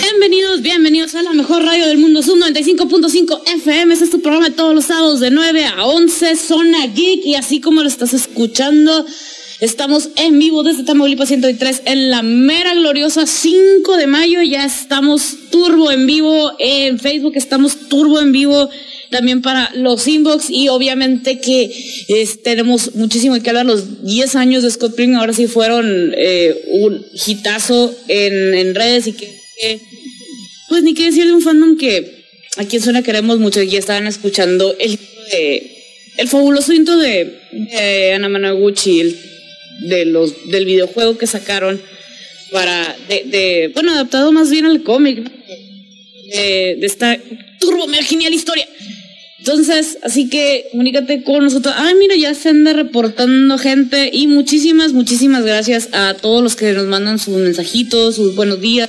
Bienvenidos, bienvenidos a la mejor radio del mundo, Zoom 95.5 FM. Este es tu programa de todos los sábados de 9 a 11, Zona Geek. Y así como lo estás escuchando, estamos en vivo desde Tamaulipas 103 en la mera gloriosa 5 de mayo. Ya estamos turbo en vivo en Facebook, estamos turbo en vivo también para los inbox y obviamente que tenemos muchísimo que hablar. Los 10 años de Scott Pilgrim ahora sí fueron eh, un hitazo en, en redes y que pues ni qué decir de un fandom que aquí en Zona queremos mucho ya estaban escuchando el el fabuloso intro de, Ana Managuchi, de los, del videojuego que sacaron para, de, bueno, adaptado más bien al cómic, de, de esta turbo genial historia. Entonces, así que comunícate con nosotros. Ay, mira, ya se anda reportando gente y muchísimas, muchísimas gracias a todos los que nos mandan sus mensajitos, sus buenos días,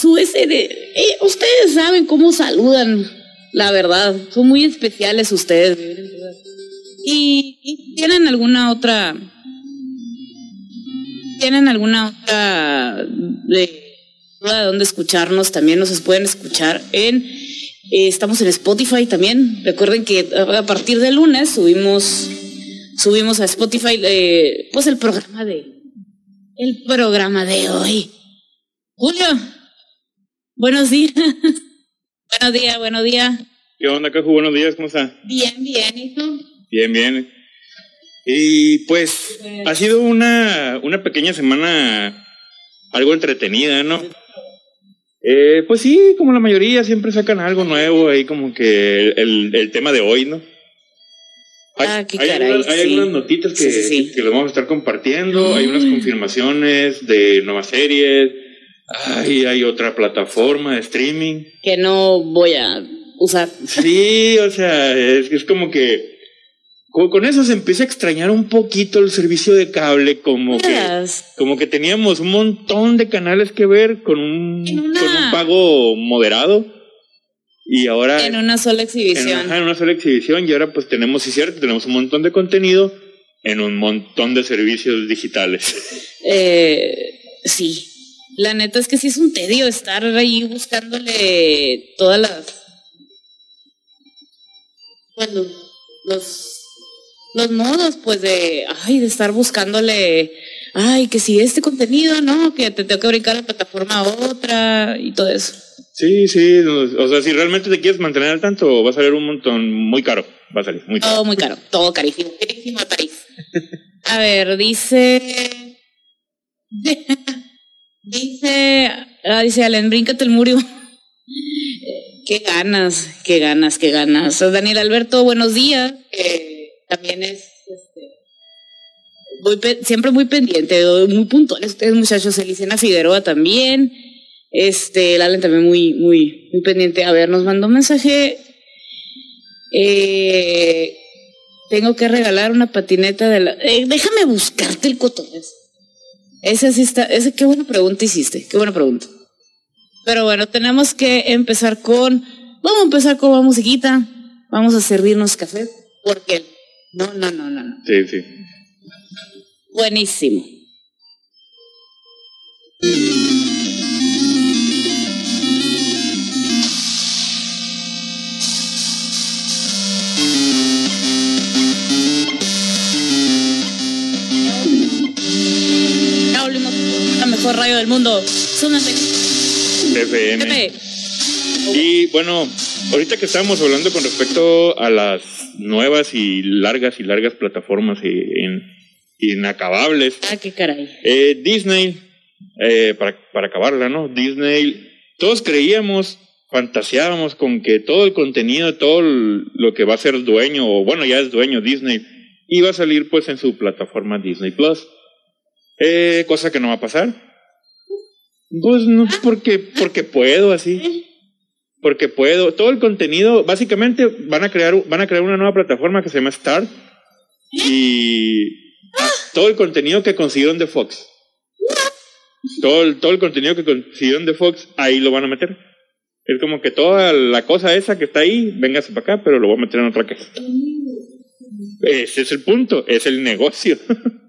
su SD. Eh, ustedes saben cómo saludan, la verdad. Son muy especiales ustedes. Y, tienen alguna otra. ¿Tienen alguna otra de, dónde escucharnos? También nos pueden escuchar en. Eh, estamos en Spotify también. Recuerden que a partir de lunes subimos subimos a Spotify eh, pues el programa de el programa de hoy. Julio, Buenos días. buenos días, buenos días. ¿Qué onda, Caju? Buenos días, ¿cómo está? Bien, bien, ¿y tú? Bien, bien. Y pues, ha sido una, una pequeña semana algo entretenida, ¿no? Eh, pues sí, como la mayoría, siempre sacan algo nuevo ahí, como que el, el, tema de hoy, ¿no? Hay, ah, qué hay, caray, algunas, hay algunas notitas que, sí, que, vamos a estar compartiendo, hay unas confirmaciones de nuevas series, Ay, hay otra plataforma de streaming. Que no voy a usar. Sí, o sea, es, como que con eso se empieza a extrañar un poquito el servicio de cable, como que, como que teníamos un montón de canales que ver con un, con un pago moderado. Y ahora. En una sola exhibición. En, en una sola exhibición. Y ahora, pues tenemos, sí, cierto, tenemos un montón de contenido en un montón de servicios digitales. Eh, sí. La neta es que sí es un tedio estar ahí buscándole todas las. Bueno, los, los modos, pues de. Ay, de estar buscándole. Ay, que si este contenido, ¿no? Que te tengo que brincar de plataforma a otra y todo eso. Sí, sí. O sea, si realmente te quieres mantener al tanto, va a salir un montón muy caro. Va a salir muy caro. Todo muy caro. Todo carísimo. Carísimo París. A ver, dice. Dice, ah, dice Alan, bríncate el muro. qué ganas, qué ganas, qué ganas. Daniel Alberto, buenos días. también es este, siempre muy pendiente, muy puntuales ustedes muchachos. Elisena Figueroa también. Este, el Alan también muy, muy, muy pendiente. A ver, nos mandó un mensaje. Eh, tengo que regalar una patineta de la. Eh, déjame buscarte el cotonés. Esa sí está, esa, qué buena pregunta hiciste, qué buena pregunta. Pero bueno, tenemos que empezar con, vamos a empezar con la musiquita, vamos a servirnos café, porque no, no, no, no, no. Sí, sí. Buenísimo. Del mundo. FM. Y bueno, ahorita que estábamos hablando con respecto a las nuevas y largas y largas plataformas inacabables. Ah, qué caray. Eh, Disney, eh, para, para acabarla, ¿no? Disney, todos creíamos, fantaseábamos con que todo el contenido, todo lo que va a ser dueño, o bueno, ya es dueño Disney, iba a salir pues en su plataforma Disney Plus. Eh, cosa que no va a pasar. Pues no, porque, porque puedo así. Porque puedo. Todo el contenido, básicamente van a crear, van a crear una nueva plataforma que se llama Star. Y, todo el contenido que consiguieron de Fox. Todo el, todo el contenido que consiguieron de Fox, ahí lo van a meter. Es como que toda la cosa esa que está ahí, véngase para acá, pero lo voy a meter en otra caja. Ese es el punto, es el negocio.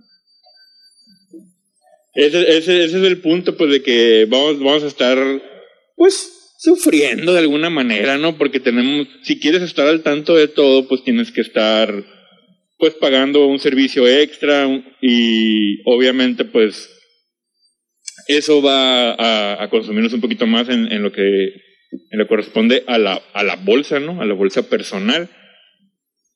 ese, ese, ese, es el punto, pues, de que vamos, vamos a estar, pues, sufriendo de alguna manera, ¿no? Porque tenemos, si quieres estar al tanto de todo, pues tienes que estar, pues, pagando un servicio extra y obviamente, pues, eso va a, consumirnos un poquito más en, en lo que en lo corresponde a la, a la bolsa, ¿no? A la bolsa personal.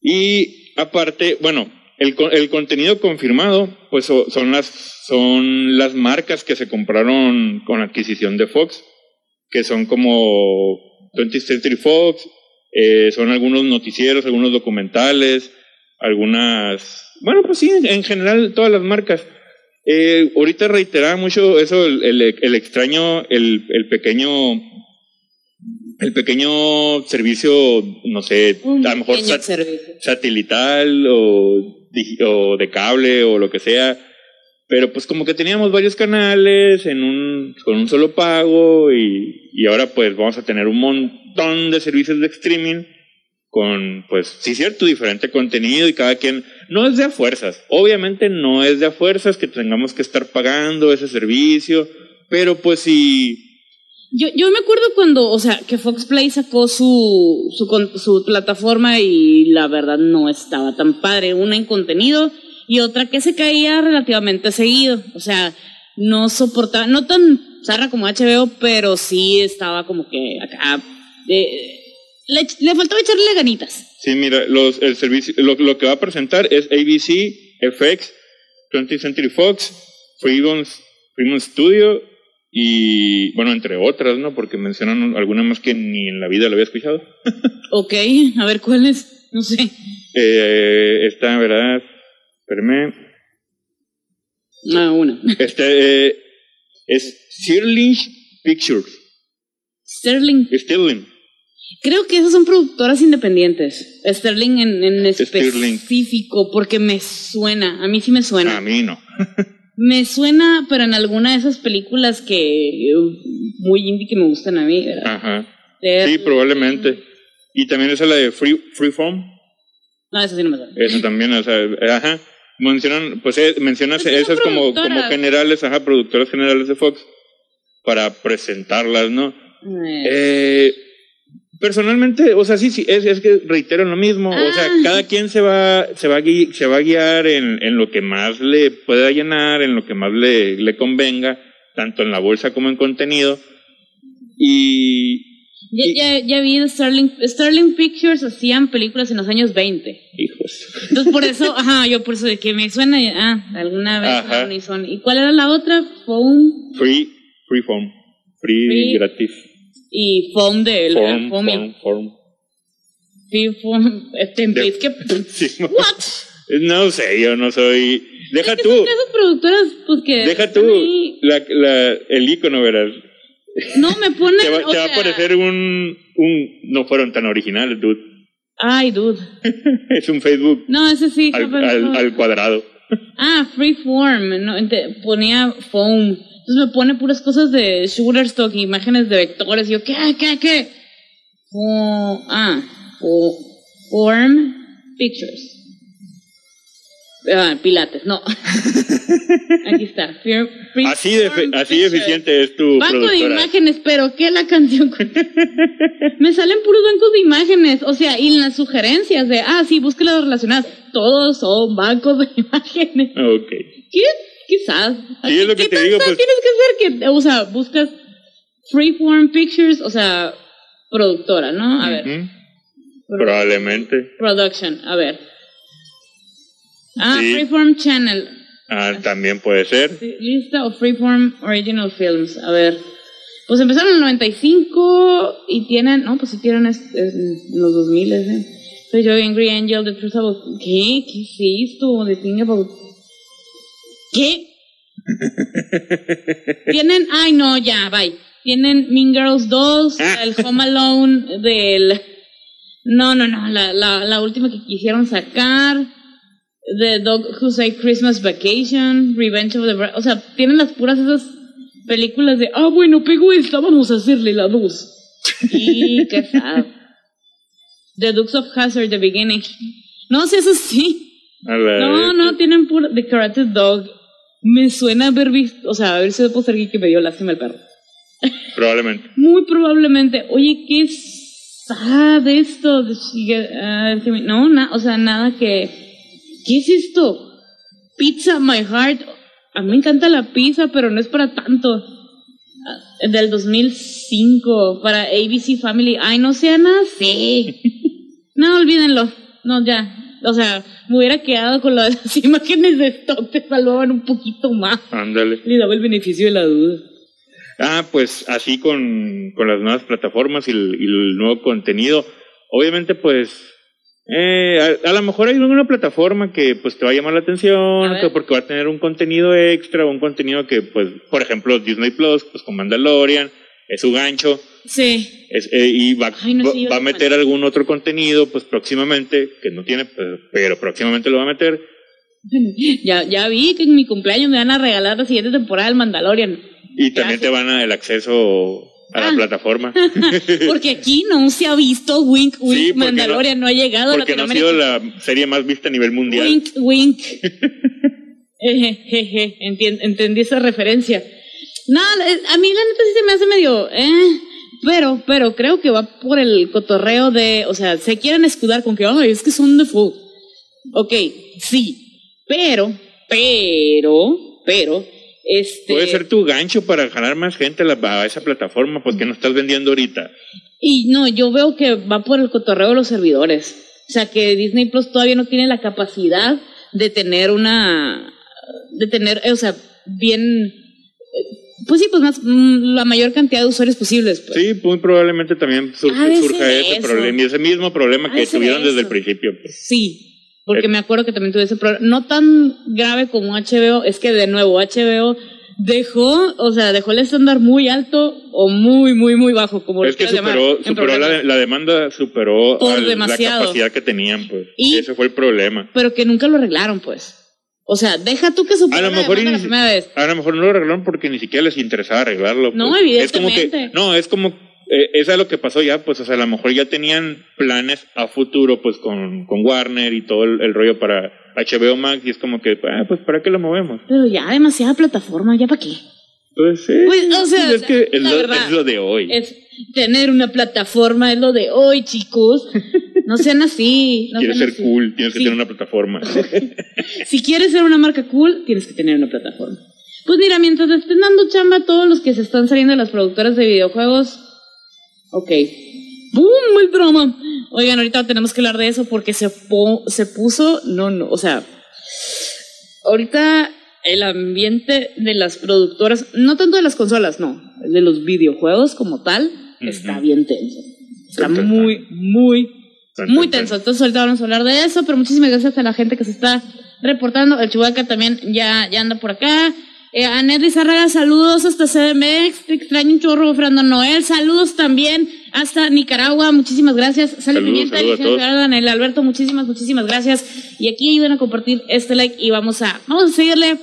Y aparte, bueno, el, el contenido confirmado, pues son las, son las marcas que se compraron con adquisición de Fox, que son como 20th Century Fox, eh, son algunos noticieros, algunos documentales, algunas, bueno, pues sí, en general todas las marcas. Eh, ahorita reiteraba mucho eso, el, el, el extraño, el, el pequeño el pequeño servicio, no sé, a lo mejor satelital o, o, de cable o lo que sea, pero pues como que teníamos varios canales en un, con un solo pago y, y ahora pues vamos a tener un montón de servicios de streaming con pues sí cierto diferente contenido y cada quien no es de a fuerzas, obviamente no es de a fuerzas que tengamos que estar pagando ese servicio, pero pues si yo, yo me acuerdo cuando, o sea, que Fox Play sacó su, su, su plataforma y la verdad no estaba tan padre. Una en contenido y otra que se caía relativamente seguido. O sea, no soportaba, no tan zarra como HBO, pero sí estaba como que acá. le, le, faltaba echarle ganitas. Sí, mira, los, el servicio, lo, lo que va a presentar es ABC, FX, 20th Century Fox, Freedom, Freedom Studio y bueno, entre otras, ¿no? Porque mencionan alguna más que ni en la vida lo había escuchado. ok, a ver cuáles, no sé. Eh, esta, ¿verdad? Espérame. Ah, una. Este eh, es Stirling Pictures. Sterling. Sterling. Creo que esas son productoras independientes. Sterling en, en específico, porque me suena. A mí sí me suena. A mí no. Me suena, pero en alguna de esas películas que muy indie que me gustan a mí, ¿verdad? Ajá. Sí, probablemente. Y también esa la de Free Freeform. No, esa sí no me suena. Esa también, o sea, ajá. Mencionan, pues eh, mencionas pues esas como, como generales, ajá, productoras generales de Fox para presentarlas, ¿no? Eh, eh Personalmente, o sea, sí, sí, es, es que reitero lo mismo, o sea, ah. cada quien se va, se va, a, guiar, se va a guiar en, en lo que más le pueda llenar, en lo que más le, le convenga, tanto en la bolsa como en contenido. Y, ya, ya, ya, vi Sterling, Sterling Pictures hacían películas en los años 20. Hijos. Entonces por eso, ajá, yo por eso de que me suena, ah, alguna vez. ¿Y cuál era la otra? Phone. Free, free phone. Free, free. gratis y foam de form, form, form. Sí, form, este, sí, What? No sé, yo no soy. Deja tú. Son esas productoras, pues que. Deja tú la, la, el icono, verás. No, me pone. te va, te va a aparecer un, un. No fueron tan originales, dude. Ay, dude. es un Facebook. No, ese sí. Al, al, al cuadrado. ah, freeform. No, ponía foam. Entonces me pone puras cosas de Shutterstock, imágenes de vectores. Y yo, ¿qué, qué, qué? Oh, ah, Form Pictures. Ah, Pilates, no. Aquí está. así de, así eficiente es tu Banco de imágenes, pero ¿qué la canción? Me salen puros bancos de imágenes. O sea, y las sugerencias de, ah, sí, búsquelas relacionadas. Todos son bancos de imágenes. Ok. ¿Qué? Quizás. Sí, es lo que te digo, pues. Tienes que hacer que, o sea, buscas Freeform Pictures, o sea, productora, ¿no? A ver. Probablemente. Production, a ver. Ah, Freeform Channel. Ah, también puede ser. Lista o Freeform Original Films. A ver. Pues empezaron en el 95 y tienen, no, pues sí tienen es, en los 2000, ¿eh? Soy yo, Angry Angel, The Truth About... ¿Qué? ¿Qué es esto? The Thing About ¿Qué? Tienen, ay no, ya, bye. Tienen Mean Girls 2, el Home Alone del... No, no, no, la, la, la última que quisieron sacar. The Dog Who Say Christmas Vacation, Revenge of the... Bra- O sea, tienen las puras esas películas de, ah, bueno, pegó esta, vamos a hacerle la dos. Y qué sad. The Dukes of Hazard, The Beginning. No, sí, eso sí. No, no, tienen pura... The Karate Dog. Me suena haber visto, o sea, haber sido poster que me dio lástima el perro. Probablemente. Muy probablemente. Oye, ¿qué sad esto? ah, no, na- o sea, nada que. ¿Qué es esto? Pizza My Heart. A mí me encanta la pizza, pero no es para tanto. Ah, Del 2005, para ABC Family. Ay, no sean así. No, olvídenlo. No, ya. O sea, me hubiera quedado con las imágenes de stock, te salvaban un poquito más. Ándale. Le daba el beneficio de la duda. Ah, pues así con, con las nuevas plataformas y el, y el nuevo contenido. Obviamente, pues, eh, a, a lo mejor hay alguna plataforma que pues te va a llamar la atención, que porque va a tener un contenido extra un contenido que, pues, por ejemplo, Disney Plus, pues con Mandalorian, es su gancho, Sí. es, eh, y va, Ay, no a meter algún otro contenido, pues próximamente, que no tiene, pero, pero próximamente lo va a meter. Ya, ya vi que en mi cumpleaños me van a regalar la siguiente temporada del Mandalorian. Y también te van a el acceso a la Ah. plataforma. Porque aquí no se ha visto Wink Wink Sí, porque Mandalorian, no, ha llegado a Porque no ha Latinoamérica. sido la serie más vista a nivel mundial. Wink Wink. Eh, entendí esa referencia. No, a mí la neta sí se me hace medio, eh, pero, pero creo que va por el cotorreo de, o sea, se quieren escudar con que, ay, es que son de full. Ok, sí, pero, pero, pero, este. Puede ser tu gancho para jalar más gente a, la- a esa plataforma, pues que no estás vendiendo ahorita. Y no, yo veo que va por el cotorreo de los servidores. O sea, que Disney Plus todavía no tiene la capacidad de tener una. de tener, o sea, bien. Pues sí, pues más, mm, la mayor cantidad de usuarios posibles. Pues. Sí, muy probablemente también sur- surja ese eso. problema y ese mismo problema que tuvieron desde el principio. pues. Sí, porque Eh. me acuerdo que también tuve ese problema. No tan grave como HBO, es que de nuevo HBO dejó, o sea, dejó el estándar muy alto o muy, muy, muy bajo, como lo Es que quieras llamar, superó, superó la, demanda, superó al- la capacidad que tenían, pues. Y- Ese fue el problema. Pero que nunca lo arreglaron, pues. O sea, deja tú que superó A lo mejor demanda la inici- primera vez. A lo mejor no lo arreglaron porque ni siquiera les interesaba arreglarlo. No, pues. Es como evidentemente. que, no, es como, eh, es lo que pasó ya, pues, o sea, a lo mejor ya tenían planes a futuro, pues, con, con Warner y todo el, el rollo para HBO Max, y es como que, ah, pues, ¿para qué lo movemos? Pero ya demasiada plataforma, ¿ya para qué? Pues sí. Pues, o sea, es que es la lo, verdad, es lo de hoy. Es tener una plataforma, es lo de hoy, chicos. No sean así. No Quieres sean ser así. cool, tienes que tener una plataforma. Si quieres ser una marca cool, tienes que tener una plataforma. Pues mira, mientras estén dando chamba a todos los que se están saliendo de las productoras de videojuegos, ok. ¡Boom! El drama. Oigan, ahorita tenemos que hablar de eso porque se, po- se puso, no, no, o sea, ahorita el ambiente de las productoras, no tanto de las consolas, no, el de los videojuegos como tal, está bien tenso. Está muy, muy muy tenso. Entonces ahorita vamos a hablar de eso, pero muchísimas gracias a la gente que se está reportando. El Chubaca también ya, ya anda por acá. Eh, a Nedry Zárraga, saludos hasta CDMX. Te extraño un chorro, Fernando Noel. Saludos también hasta Nicaragua. Muchísimas gracias. Sale Saludos, Pimienta, saludos a Alicia todos. Jordan, el Alberto, muchísimas, muchísimas gracias. Y aquí ayuden a compartir este like y vamos a, vamos a seguirle.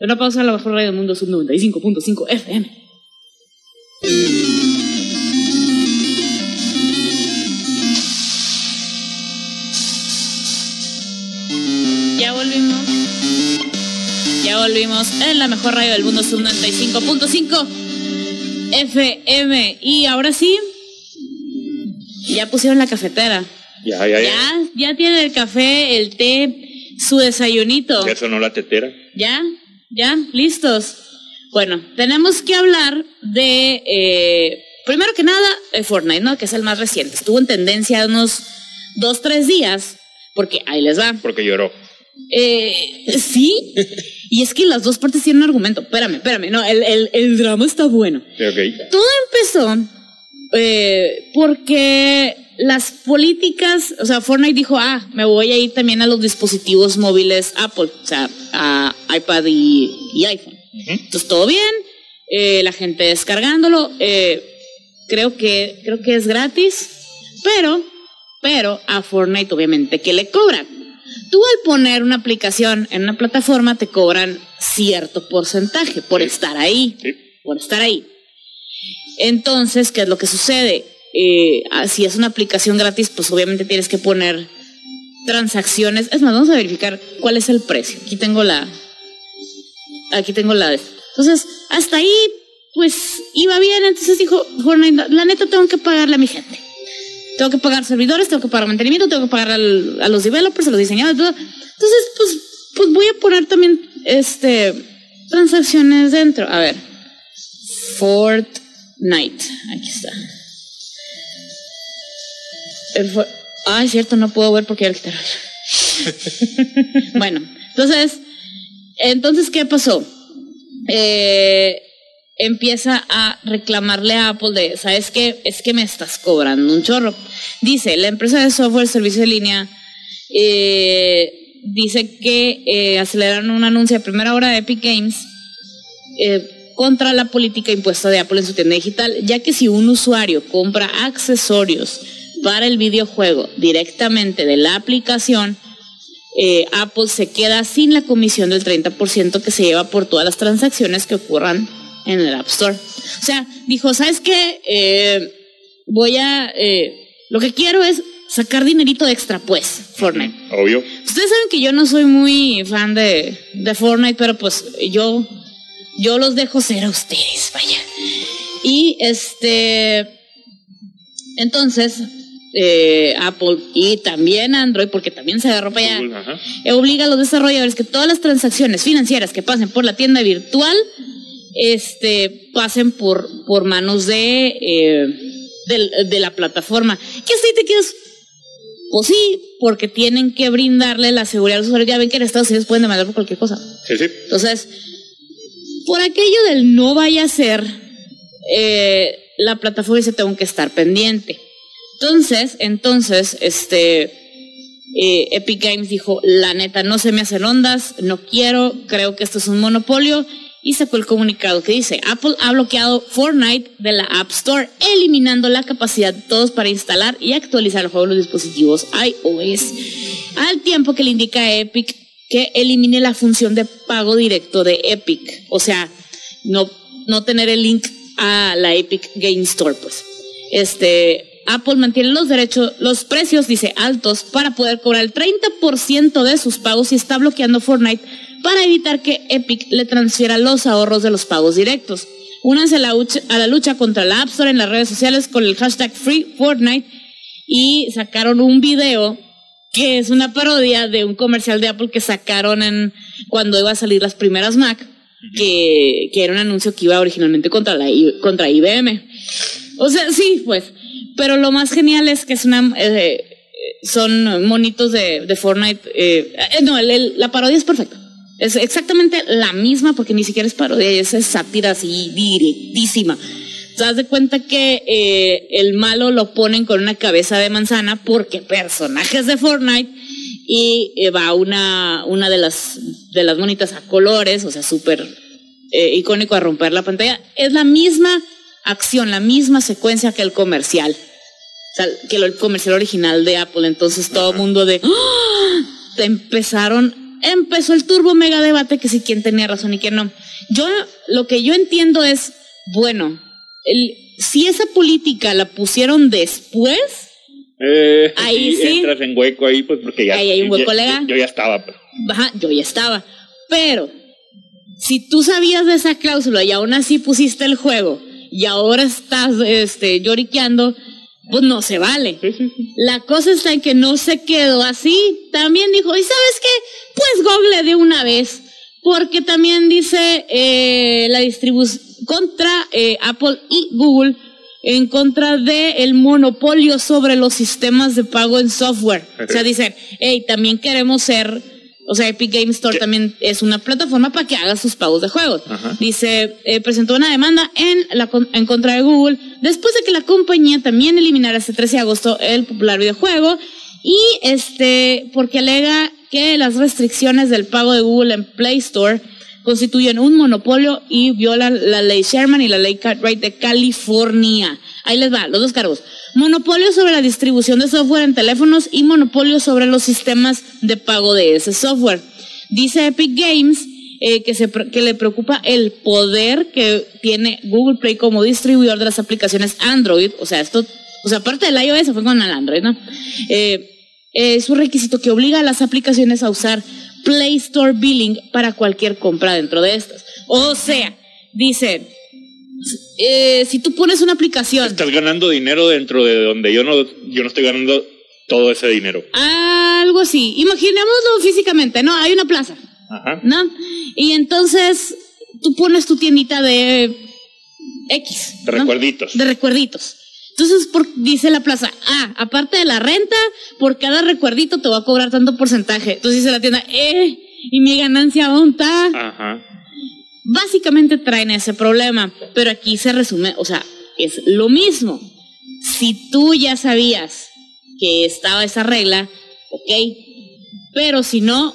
Una pausa a la mejor radio del mundo, sub 95.5 FM. Volvimos. Ya volvimos en la mejor radio del mundo, sub 95.5 FM. Y ahora sí, ya pusieron la cafetera. Ya, ya, ya. Ya, ya tienen el café, el té, su desayunito. Ya sonó la tetera. ¿Ya? ¿Ya? ¿Listos? Bueno, tenemos que hablar de, eh, primero que nada, Fortnite, ¿no? Que es el más reciente. Estuvo en tendencia unos dos, tres días, porque ahí les va. Porque lloró. Eh, sí, y es que las dos partes tienen argumento. Espérame, espérame, no, el, el, el drama está bueno. Todo empezó eh, porque las políticas, o sea, Fortnite dijo, ah, me voy a ir también a los dispositivos móviles Apple, o sea, a iPad y, y iPhone. Entonces, todo bien, eh, la gente descargándolo, eh, creo que, creo que es gratis, pero, pero a Fortnite obviamente que le cobran. Tú al poner una aplicación en una plataforma te cobran cierto porcentaje por estar ahí, por estar ahí. Entonces, ¿qué es lo que sucede? Eh, ah, si es una aplicación gratis, pues obviamente tienes que poner transacciones. Es más, vamos a verificar cuál es el precio. Aquí tengo la. Aquí tengo la. Entonces, hasta ahí, pues iba bien. Entonces dijo Fortnite, la neta tengo que pagarle a mi gente. Tengo que pagar servidores, tengo que pagar mantenimiento, tengo que pagar a los developers, a los diseñadores, todo. Entonces, pues, pues voy a poner también este transacciones dentro. A ver. Fortnite. Aquí está. Ah, es cierto, no puedo ver porque ya quitaron. bueno, entonces, entonces, ¿qué pasó? Eh, empieza a reclamarle a Apple de, ¿sabes qué? Es que me estás cobrando un chorro. Dice, la empresa de software, servicio de línea, eh, dice que eh, aceleraron un anuncio a primera hora de Epic Games contra la política impuesta de Apple en su tienda digital, ya que si un usuario compra accesorios para el videojuego directamente de la aplicación, eh, Apple se queda sin la comisión del 30% que se lleva por todas las transacciones que ocurran en el App Store. O sea, dijo, ¿sabes qué? Eh, voy a... Eh, lo que quiero es sacar dinerito extra, pues, Fortnite. Obvio. Ustedes saben que yo no soy muy fan de, de Fortnite, pero pues yo, yo los dejo ser a ustedes, vaya. Y este... Entonces, eh, Apple y también Android, porque también se agarró para allá, eh, obliga a los desarrolladores que todas las transacciones financieras que pasen por la tienda virtual este, pasen por, por manos de, eh, de, la plataforma. ¿Qué así te quedas? Pues sí, porque tienen que brindarle la seguridad a los usuarios. Ya ven que en Estados Unidos pueden demandar por cualquier cosa. Entonces, por aquello del no vaya a ser, la plataforma dice tengo que estar pendiente. Entonces, entonces, este, eh, Epic Games dijo, la neta, no se me hacen ondas, no quiero, creo que esto es un monopolio, y sacó el comunicado que dice, Apple ha bloqueado Fortnite de la App Store, eliminando la capacidad de todos para instalar y actualizar el juego en los dispositivos iOS, al tiempo que le indica a Epic que elimine la función de pago directo de Epic, o sea, no, no tener el link a la Epic Game Store, pues. Este, Apple mantiene los derechos, los precios, dice, altos para poder cobrar el 30% de sus pagos y está bloqueando Fortnite para evitar que Epic le transfiera los ahorros de los pagos directos. Únanse a la, a la lucha contra la App Store en las redes sociales con el hashtag Free Fortnite y sacaron un video que es una parodia de un comercial de Apple que sacaron en cuando iba a salir las primeras Mac, que, era un anuncio que iba originalmente contra, la, contra IBM. O sea, sí, pues. Pero lo más genial es que es una, eh, son monitos de, Fortnite. Eh, eh no, la parodia es perfecta. Es exactamente la misma porque ni siquiera es parodia, es, sátira así directísima. Te das de cuenta que eh, el malo lo ponen con una cabeza de manzana porque personajes de Fortnite y va una, una de las, de las monitas a colores, o sea, súper icónico a romper la pantalla. Es la misma acción, la misma secuencia que el comercial que el comercial original de Apple. Entonces todo el mundo de ¡Ah! empezaron, empezó el turbo mega debate que si quién tenía razón y quién no. Yo lo que yo entiendo es, bueno, el, si esa política la pusieron después, eh, ahí sí, entras en hueco ahí, pues porque ya. Ahí hay un hueco legal. Yo, ya estaba. Pero. Ajá, yo ya estaba. Pero, si tú sabías de esa cláusula y aún así pusiste el juego y ahora estás este, lloriqueando, pues no se vale. La cosa está en que no se quedó así. También dijo, ¿y sabes qué? Pues Google de una vez. Porque también dice eh, la distribución contra eh, Apple y Google en contra del el monopolio sobre los sistemas de pago en software. O sea, dicen, hey, también queremos ser o sea, Epic Game Store también es una plataforma para que haga sus pagos de juegos. Dice, eh, presentó una demanda en, la, en contra de Google después de que la compañía también eliminara este 13 de agosto el popular videojuego y este, porque alega que las restricciones del pago de Google en Play Store constituyen un monopolio y violan la ley Sherman y la ley Cartwright de California. Ahí les va, los dos cargos. monopolio sobre la distribución de software en teléfonos y monopolio sobre los sistemas de pago de ese software. Dice Epic Games eh, que, se, que le preocupa el poder que tiene Google Play como distribuidor de las aplicaciones Android. O sea, esto, o sea, aparte del iOS fue con el Android, ¿no? Eh, es un requisito que obliga a las aplicaciones a usar Play Store Billing para cualquier compra dentro de estas. O sea, dice, eh, si tú pones una aplicación... Estás ganando dinero dentro de donde yo no, yo no estoy ganando todo ese dinero. Algo así. Imaginémoslo físicamente, ¿no? Hay una plaza. Ajá. ¿No? Y entonces tú pones tu tiendita de X. De recuerditos. De recuerditos. Entonces por, dice la plaza, ah, aparte de la renta, por cada recuerdito te va a cobrar tanto porcentaje. Entonces dice la tienda, eh, y mi ganancia dónde está. Ajá. Básicamente traen ese problema, pero aquí se resume, o sea, es lo mismo. Si tú ya sabías que estaba esa regla, ok, pero si no,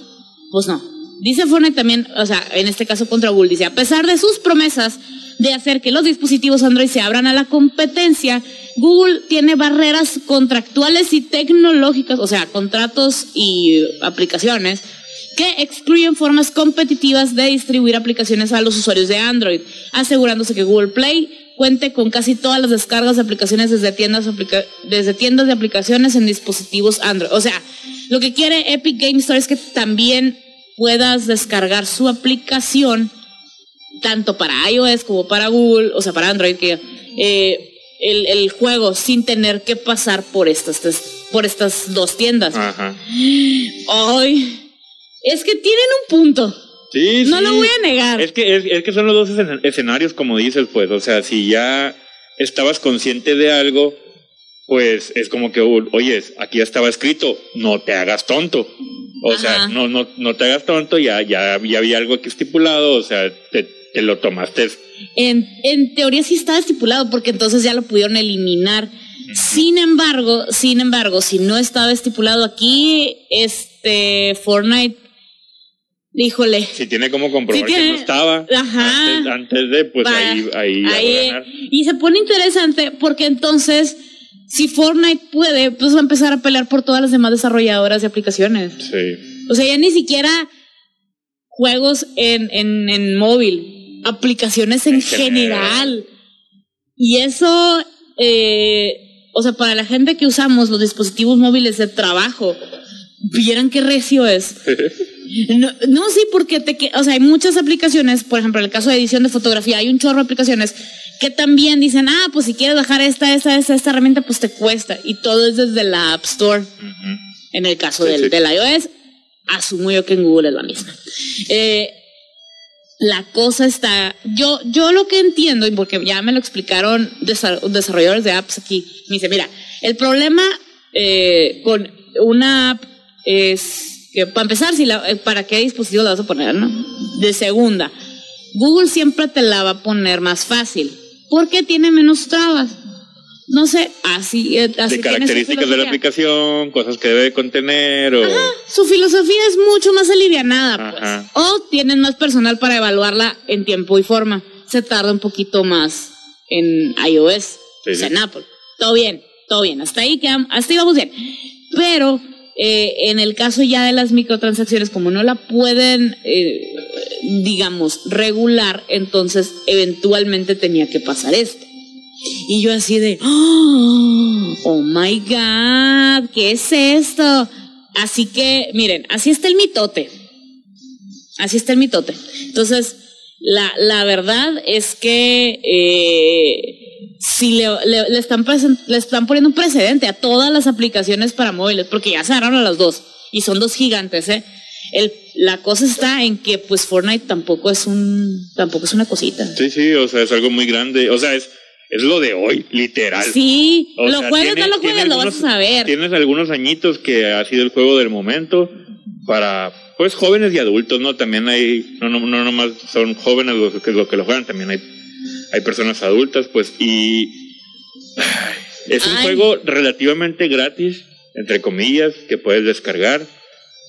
pues no. Dice Fortnite también, o sea, en este caso contra Google, dice, a pesar de sus promesas de hacer que los dispositivos Android se abran a la competencia, Google tiene barreras contractuales y tecnológicas, o sea, contratos y aplicaciones que excluyen formas competitivas de distribuir aplicaciones a los usuarios de Android, asegurándose que Google Play cuente con casi todas las descargas de aplicaciones desde tiendas, desde tiendas de aplicaciones en dispositivos Android. O sea, lo que quiere Epic Game Store es que también puedas descargar su aplicación tanto para iOS como para Google, o sea, para Android, que eh, el, el, juego sin tener que pasar por estas, por estas dos tiendas. Ajá. Ay, es que tienen un punto. Sí, no lo voy a negar. Es que, es, que son los dos escenarios, como dices, pues. O sea, si ya estabas consciente de algo, pues es como que, oye, aquí ya estaba escrito, no te hagas tonto. O sea, no, no, no te hagas tonto, ya, ya, ya había algo aquí estipulado, o sea, te, te lo tomaste. En, en teoría sí estaba estipulado porque entonces ya lo pudieron eliminar. Sin embargo, sin embargo, si no estaba estipulado aquí, este Fortnite, híjole. Si tiene como comprobar que no estaba Ajá. Antes, de, pues ahí, ahí, ahí Y se pone interesante porque entonces, si Fortnite puede, pues va a empezar a pelear por todas las demás desarrolladoras de aplicaciones. Sí. O sea, ya ni siquiera juegos en, en, en móvil aplicaciones en, general. Y eso, eh, o sea, para la gente que usamos los dispositivos móviles de trabajo, vieran qué recio es. No, sí, porque te, o sea, hay muchas aplicaciones, por ejemplo, en el caso de edición de fotografía, hay un chorro de aplicaciones que también dicen, ah, pues si quieres bajar esta, esta, esta, esta herramienta, pues te cuesta. Y todo es desde la App Store. En el caso del, del, iOS, asumo yo que en Google es la misma. Eh, la cosa está, yo, yo lo que entiendo, y porque ya me lo explicaron desarrolladores de apps aquí, me dice, mira, el problema eh, con una app es que, para empezar, si la, eh, ¿para qué dispositivo la vas a poner, no? De segunda, Google siempre te la va a poner más fácil, porque tiene menos trabas no sé, así, eh, así de características de la aplicación, cosas que debe contener o su filosofía es mucho más alivianada, pues. O tienen más personal para evaluarla en tiempo y forma. Se tarda un poquito más en iOS, en Apple. Todo bien, todo bien, hasta ahí quedamos, hasta ahí vamos bien. Pero eh, en el caso ya de las microtransacciones, como no la pueden, eh, digamos, regular, entonces eventualmente tenía que pasar esto. Y yo así de, oh, oh my God, ¿qué es esto? Así que, miren, así está el mitote. Así está el mitote. Entonces, la, la verdad es que eh, si le, le, están le están poniendo un precedente a todas las aplicaciones para móviles, porque ya se agarraron a las dos, y son dos gigantes, ¿eh? El, la cosa está en que pues Fortnite tampoco es un tampoco es una cosita. Sí, sí, o sea, es algo muy grande, o sea, es es lo de hoy, literal. Sí, lo juegas, no lo juegas, lo vas a saber. Tienes algunos añitos que ha sido el juego del momento para, pues, jóvenes y adultos, ¿no? También hay, no, no, no nomás son jóvenes los que, lo que lo juegan, también hay, hay personas adultas, pues, y es un juego relativamente gratis, entre comillas, que puedes descargar,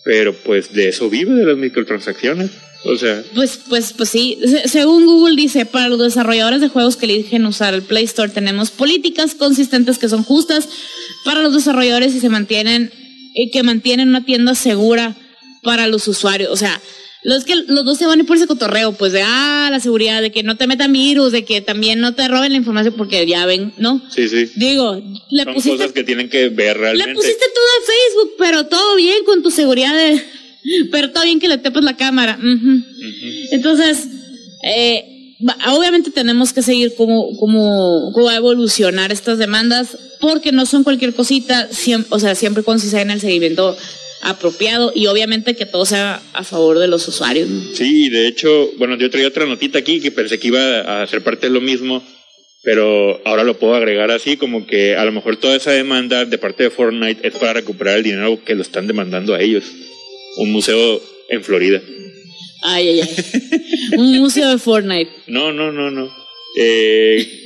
pero pues de eso vive, de las microtransacciones. O sea. Pues, pues, pues sí. según Google dice, para los desarrolladores de juegos que eligen usar el Play Store tenemos políticas consistentes que son justas para los desarrolladores y se mantienen y que mantienen una tienda segura para los usuarios. O sea, los que los dos se van a ir por ese cotorreo, pues de ah, la seguridad, de que no te metan virus, de que también no te roben la información, porque ya ven, ¿no? Sí, sí. Digo, le Son cosas que tienen que ver realmente. Le pusiste todo en Facebook, pero todo bien con tu seguridad de. Pero todo bien que le tapes la cámara. Entonces, eh, obviamente tenemos que seguir cómo, cómo, cómo va a evolucionar estas demandas, porque no son cualquier cosita, o sea, siempre cuando se en el seguimiento apropiado y obviamente que todo sea a favor de los usuarios. Sí, de hecho, bueno, yo traía otra notita aquí que pensé que iba a ser parte de lo mismo, pero ahora lo puedo agregar así, como que a lo mejor toda esa demanda de parte de Fortnite es para recuperar el dinero que lo están demandando a ellos. Un museo en Florida. Ay, ay, ay. Un museo de Fortnite. No, no, no, no. Eh,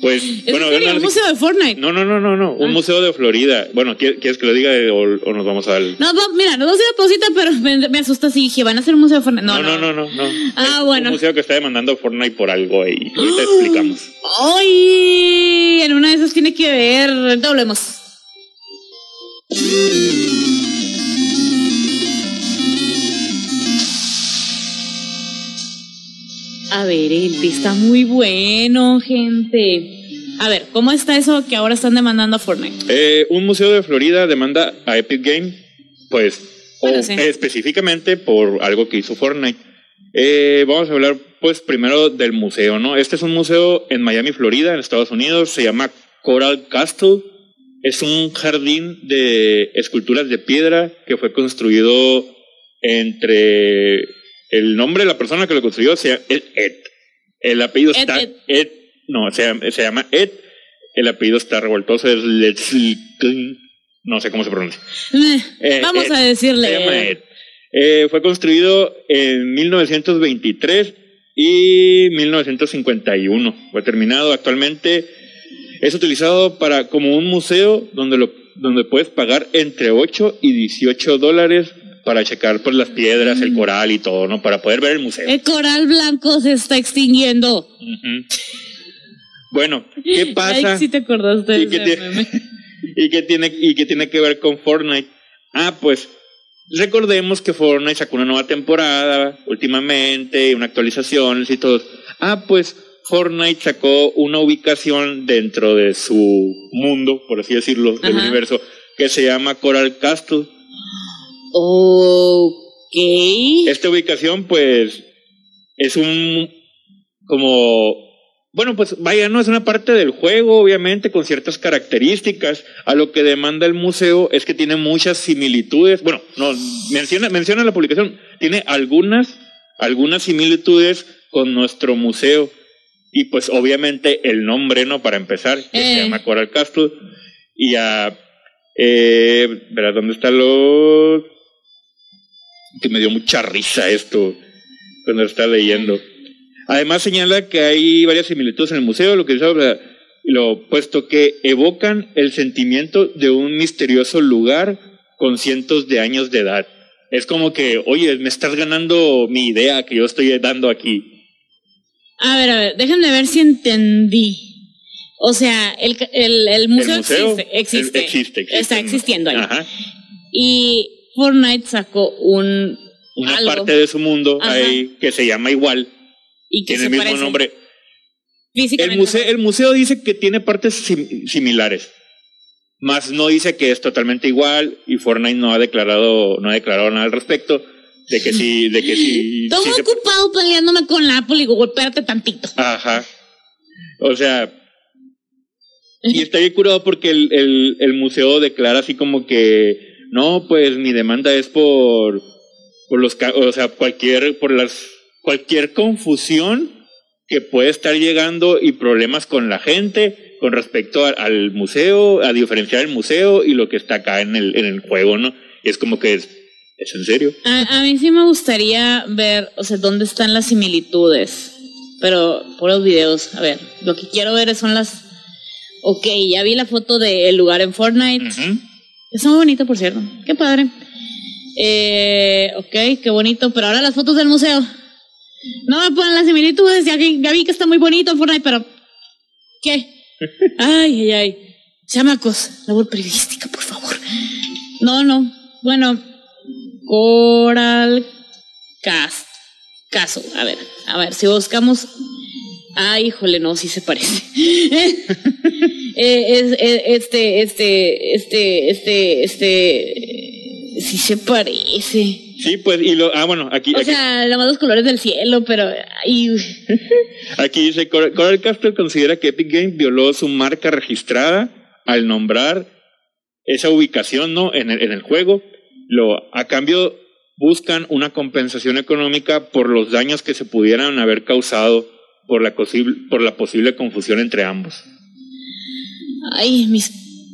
pues, bueno, un museo de Fortnite. No, no, no, no, no, un ah. museo de Florida. Bueno, ¿quieres que lo diga o, nos vamos al.? No, mira, nos vamos a ir a pausita, pero me, asusta si dije, van a hacer un museo de Fortnite. No, no, no, no. no, Ah, bueno. Un museo que está demandando Fortnite por algo y ahorita explicamos. ¡Ay! En una de esas tiene que ver. Doblemos. A ver, el está muy bueno, gente. A ver, ¿cómo está eso que ahora están demandando a Fortnite? Eh, un museo de Florida demanda a Epic Game, pues, específicamente por algo que hizo Fortnite. Eh, vamos a hablar, pues, primero del museo, ¿no? Este es un museo en Miami, Florida, en Estados Unidos. Se llama Coral Castle. Es un jardín de esculturas de piedra que fue construido entre el nombre de la persona que lo construyó se llama Ed. El apellido está Ed. No, se, llama Ed. El apellido está revoltoso. Es No sé cómo se pronuncia. Eh, eh, Vamos a decirle. Se llama Ed. Eh, fue construido en 1923 y 1951. Fue terminado. Actualmente es utilizado para como un museo donde lo donde puedes pagar entre 8 y 18 dólares para checar pues las piedras, el mm. coral y todo, ¿no? Para poder ver el museo. El coral blanco se está extinguiendo. Bueno, ¿qué pasa? Ay, sí te acordaste ¿Y, qué ¿Y qué tiene y qué tiene que ver con Fortnite? Ah, pues recordemos que Fortnite sacó una nueva temporada últimamente, una actualización y todo. Ah, pues Fortnite sacó una ubicación dentro de su mundo, por así decirlo, del universo, que se llama Coral Castle. Ok. Esta ubicación, pues, es un. como. Bueno, pues vaya, no es una parte del juego, obviamente, con ciertas características. A lo que demanda el museo es que tiene muchas similitudes. Bueno, no, menciona, menciona la publicación. Tiene algunas, algunas similitudes con nuestro museo. Y pues obviamente el nombre, ¿no? Para empezar, que se eh. llama Coral Castle. Y a... Eh, ¿Verás dónde está lo que me dio mucha risa esto cuando lo estaba leyendo. Además señala que hay varias similitudes en el museo, lo que lo puesto que evocan el sentimiento de un misterioso lugar con cientos de años de edad. Es como que, oye, me estás ganando mi idea que yo estoy dando aquí. A ver, a ver, déjenme ver si entendí. O sea, el, el, museo, existe, existe, Está existiendo ahí. Y Fortnite sacó un una parte de su mundo ahí que se llama igual y que tiene el mismo nombre. El museo, el museo dice que tiene partes similares, más no dice que es totalmente igual y Fortnite no ha declarado no ha declarado nada al respecto de que sí, de que sí. Estoy ocupado peleándome con la Apple y golpearte tantito. Ajá. O sea, y está bien curado porque el, el, el museo declara así como que no, pues mi demanda es por, por los, o sea, cualquier, por las, cualquier confusión que puede estar llegando y problemas con la gente con respecto al museo, a diferenciar el museo y lo que está acá en el, en el juego, ¿no? es como que es, ¿es en serio? A, mí sí me gustaría ver, o sea, dónde están las similitudes, pero por los videos, a ver, lo que quiero ver son las... Ok, ya vi la foto del lugar en Fortnite. Es muy bonito, por cierto. Qué padre. Eh, ok, qué bonito, pero ahora las fotos del museo. No me ponen las similitudes, ya, que, vi que está muy bonito el Fortnite, pero ¿qué? Ay, ay, ay. Chamacos, labor periodística, por favor. No, no. Bueno, Coral Cast. Caso. A ver, a ver, si buscamos. Ay, híjole, no, sí se parece. Eh, es, eh, este, este, este, este, este. Sí se parece. Sí, pues, y lo, ah, bueno, aquí. O aquí, sea, nada más los colores del cielo, pero. Ay, aquí dice: Cor- Coral Castle considera que Epic Games violó su marca registrada al nombrar esa ubicación ¿no? en, el, en el juego. Lo, a cambio, buscan una compensación económica por los daños que se pudieran haber causado por la, por la posible confusión entre ambos. Ay, mis,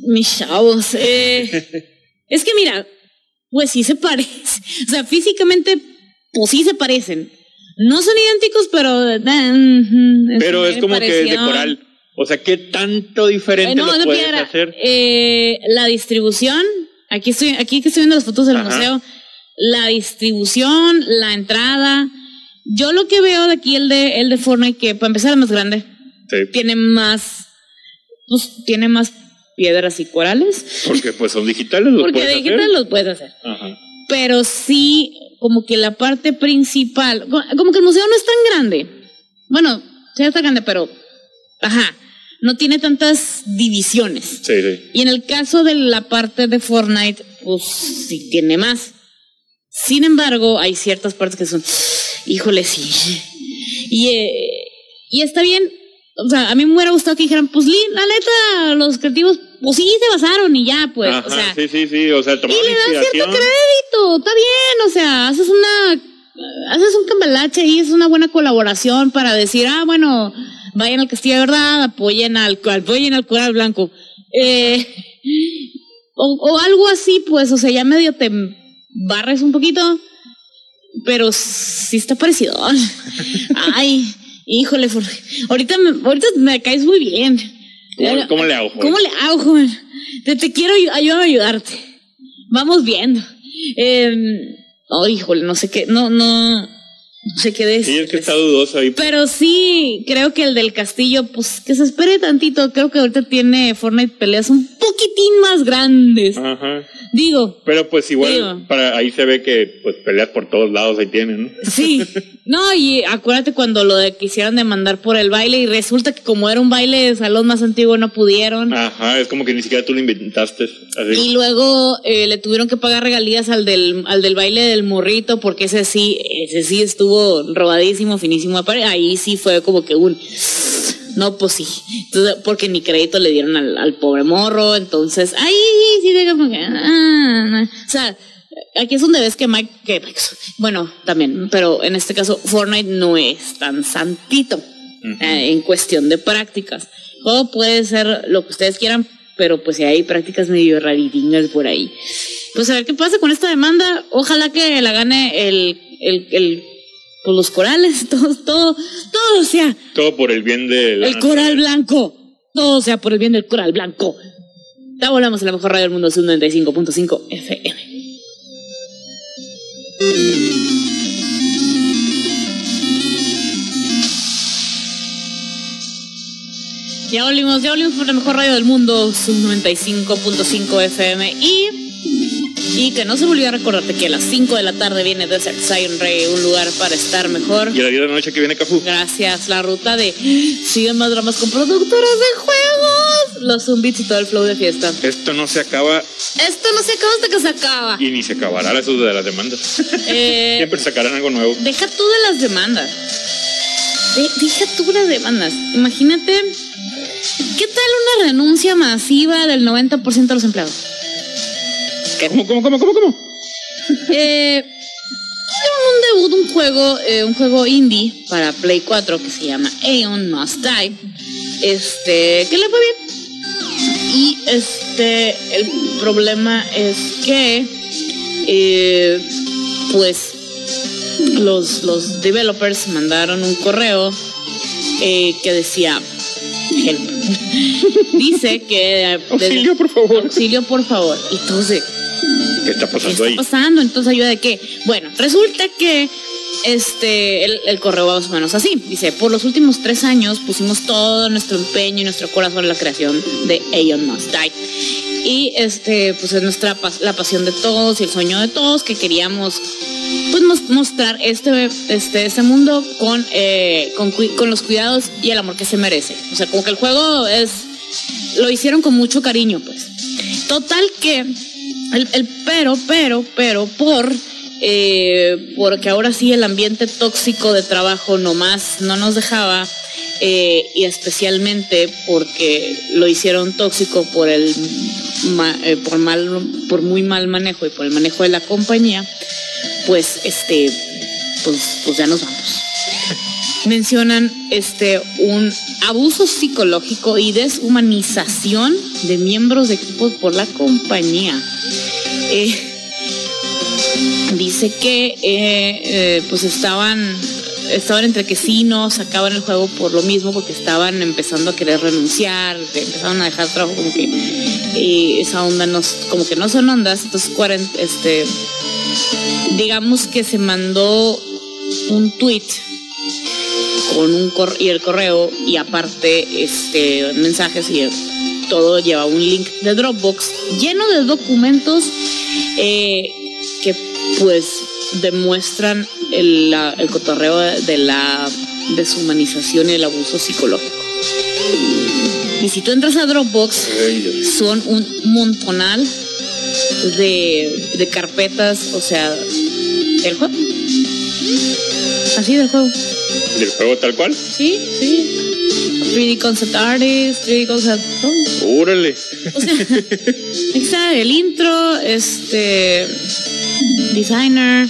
mis chavos. Eh, es que mira, pues sí se parece. O sea, físicamente, pues sí se parecen. No son idénticos, pero. eh, mm, Pero es como que de coral. O sea, ¿qué tanto diferente Eh, no, lo de puedes piedra. hacer? Eh, la distribución. Aquí estoy, aquí que estoy viendo las fotos del Ajá. museo. La distribución, la entrada. Yo lo que veo de aquí, el de, el de Fortnite, que para empezar es más grande. Sí, Tiene más. Pues tiene más piedras y corales. porque pues son digitales, los Porque puedes de hacer. digital los puedes hacer. Ajá. Pero sí, como que la parte principal, co- como que el museo no es tan grande. Bueno, sí está grande, pero, ajá, no tiene tantas divisiones. Sí, sí. Y en el caso de la parte de Fortnite, pues sí tiene más. Sin embargo, hay ciertas partes que son, híjole, sí. Y, eh, y está bien. O sea, a mí me hubiera gustado que dijeran, pues, la neta, los creativos, pues sí, se basaron y ya, pues. Ajá, o sea, sí, sí, sí. O sea, y le dan cierto crédito, está bien, o sea, haces una, haces un cambalache y es una buena colaboración para decir, ah, bueno, vayan al Castillo de Verdad, apoyen al, apoyen al Coral Blanco. Eh, o, o algo así, pues, o sea, ya medio te barres un poquito, pero sí está parecido. Ay, híjole, ahorita me, ahorita me caes muy bien. ¿Cómo, cómo le hago? joven? ¿Cómo le hago, joven? Te, te quiero ayu- ayúdame a ayudarte. Vamos viendo. Eh, oh, híjole, no sé qué, no, no, no sé qué decir. Sí, es que está dudoso ahí. Pero sí, creo que el del castillo, pues que se espere tantito. Creo que ahorita tiene Fortnite peleas un poquitín más grandes. Ajá. Digo, Pero pues igual, Digo. para ahí se ve que pues peleas por todos lados ahí tienen, ¿no? sí. No, y acuérdate cuando lo de quisieron demandar por el baile y resulta que como era un baile de salón más antiguo no pudieron. Ajá, es como que ni siquiera tú lo inventaste. Así. Y luego eh, le tuvieron que pagar regalías al del, al del baile del morrito, porque ese sí, ese sí estuvo robadísimo, finísimo. Ahí sí fue como que un. No, pues sí. Entonces, porque ni crédito le dieron al, al pobre morro. Entonces, ahí sí, como que. ah, o sea, aquí es donde ves que Mike. Que, bueno, también, pero en este caso, Fortnite no es tan santito eh, en cuestión de prácticas. Todo puede ser lo que ustedes quieran, pero pues si hay prácticas medio raridingas por ahí. Pues a ver qué pasa con esta demanda. Ojalá que la gane el, el, el pues los corales, todo, todo, todo sea Todo por el bien de la el coral blanco. Todo sea por el bien del coral blanco. Ya volvamos a la mejor radio del mundo, Sub 95.5 FM. Ya volvimos, ya volvimos por la mejor radio del mundo, Sub 95.5 FM. Y, y que no se me olvide recordarte que a las 5 de la tarde viene Desert Zion Ray, un lugar para estar mejor. Y a la 10 de la noche que viene Cafú. Gracias, la ruta de Siguen más dramas con productoras de juegos. Los zumbits y todo el flow de fiesta. Esto no se acaba Esto no se acaba hasta que se acaba. y ni se acabará eso de las demandas. Eh, Siempre sacarán algo nuevo. deja tú de las demandas. De- deja tú las demandas. Imagínate, ¿qué tal una renuncia masiva del 90% de los empleados? ¿Cómo, cómo, cómo, cómo, cómo? Eh, un debut, un juego, eh, un juego indie para Play 4 que se llama Aeon Must Die. Este, que le fue bien. Y este, el problema es que, eh, pues, los, los developers mandaron un correo eh, que decía, help. dice que... Auxilio, por favor. Auxilio, por favor. Y todos de, ¿Qué está pasando ¿Qué está pasando? Entonces ayuda de qué. Bueno, resulta que este el, el correo va más o menos así. Dice, por los últimos tres años pusimos todo nuestro empeño y nuestro corazón en la creación de Aeon Must Die. Y este, pues es nuestra la pasión de todos y el sueño de todos que queríamos pues mos- mostrar este, este, este mundo con, eh, con, con los cuidados y el amor que se merece. O sea, como que el juego es, lo hicieron con mucho cariño, pues. Total que, el, pero, pero, pero, por, eh, porque ahora sí el ambiente tóxico de trabajo nomás no nos dejaba, eh, y especialmente porque lo hicieron tóxico por el eh, por mal por muy mal manejo y por el manejo de la compañía pues este pues, pues ya nos vamos. Mencionan este un abuso psicológico y deshumanización de miembros de equipos por la compañía Dice que eh, eh, pues estaban estaban entre que sí no sacaban el juego por lo mismo porque estaban empezando a querer renunciar empezaron a dejar trabajo como que esa onda no como que no son ondas. Entonces este digamos que se mandó un tweet con un cor- y el correo y aparte este mensajes y todo lleva un link de Dropbox lleno de documentos eh, que pues demuestran el, la- el cotorreo de la deshumanización y el abuso psicológico. Y si tú entras a Dropbox, son un montonal de, de carpetas, o sea, del juego. Así del juego. ¿Del juego tal cual? Sí, sí. 3D Concept Artist, 3D Concept. Órale. O sea, el intro, este. Designer,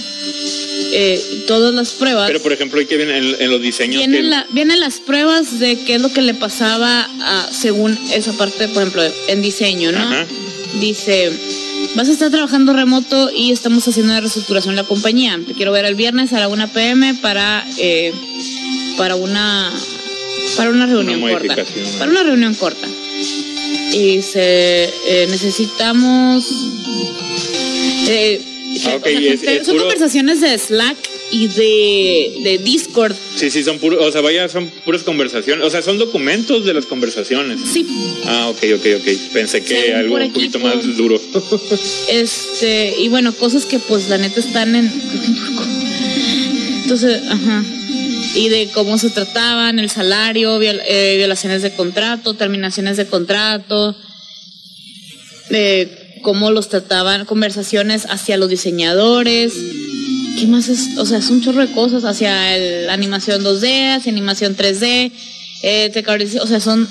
eh, todas las pruebas. Pero por ejemplo, hay que vienen en, en los diseños que Vienen, la- vienen las pruebas de qué es lo que le pasaba a- según esa parte, por ejemplo, en diseño, ¿no? Ajá. Dice, vas a estar trabajando remoto y estamos haciendo una reestructuración en la compañía. Te quiero ver el viernes a la 1 pm para, eh, para una para una reunión Una corta. Para una reunión corta. Y dice, eh, necesitamos... eh, Ah, es- es son puro- conversaciones de Slack y de, de Discord. Sí, sí, son puros, o sea, vaya, son puras conversaciones, o sea, son documentos de las conversaciones. Sí, Ah, ok, ok, ok. Pensé que algo un poquito más duro. Este, y bueno, cosas que pues la neta están en. Entonces, ajá. Y de cómo se trataban, el salario, viol- eh, violaciones de contrato, terminaciones de contrato, de cómo los trataban, conversaciones hacia los diseñadores. ¿Qué más es? O sea, es un chorro de cosas hacia el- la animación 2D, hacia animación 3D. Eh, te o sea, son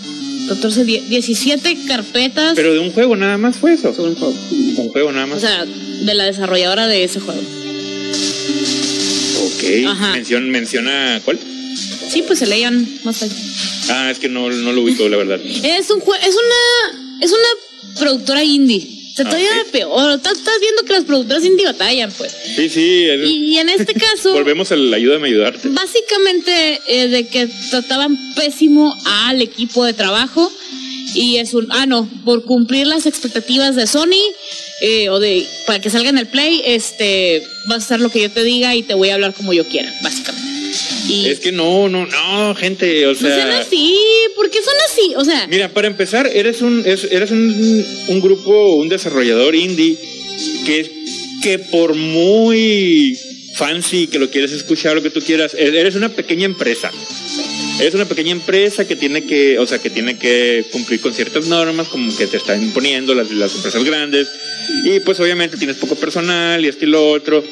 14, 10, 17 carpetas Pero de un juego nada más fue eso. sobre un juego. Un juego nada más. O sea, de la desarrolladora de ese juego. Ajá. Mencion- menciona cuál? Sí, pues se leían más allá. Ah, es que no, no lo ubico, la verdad. Es un jue- es una es una productora indie. O sea, todavía Ok. peor. Estás estás viendo que las productoras indie batallan, pues. Sí, sí. Y, y en este caso, Volvemos a la ayuda a ayudarte. básicamente eh, de que trataban pésimo al equipo de trabajo. Y es un, ah, no, por cumplir las expectativas de Sony eh, o de, para que salga en el Play, este, va a estar lo que yo te diga y te voy a hablar como yo quiera, básicamente. Y Es que no, no, no, gente, o no sean sea. así, ¿por qué son así? O sea, Mira, para empezar, eres un, es- eres un, un grupo, un desarrollador indie que, que por muy fancy que lo quieras escuchar, lo que tú quieras, eres una pequeña empresa. Eres una pequeña empresa que tiene que, o sea, que tiene que cumplir con ciertas normas, como que te están imponiendo las, las empresas grandes. Y pues obviamente tienes poco personal y esto y lo otro.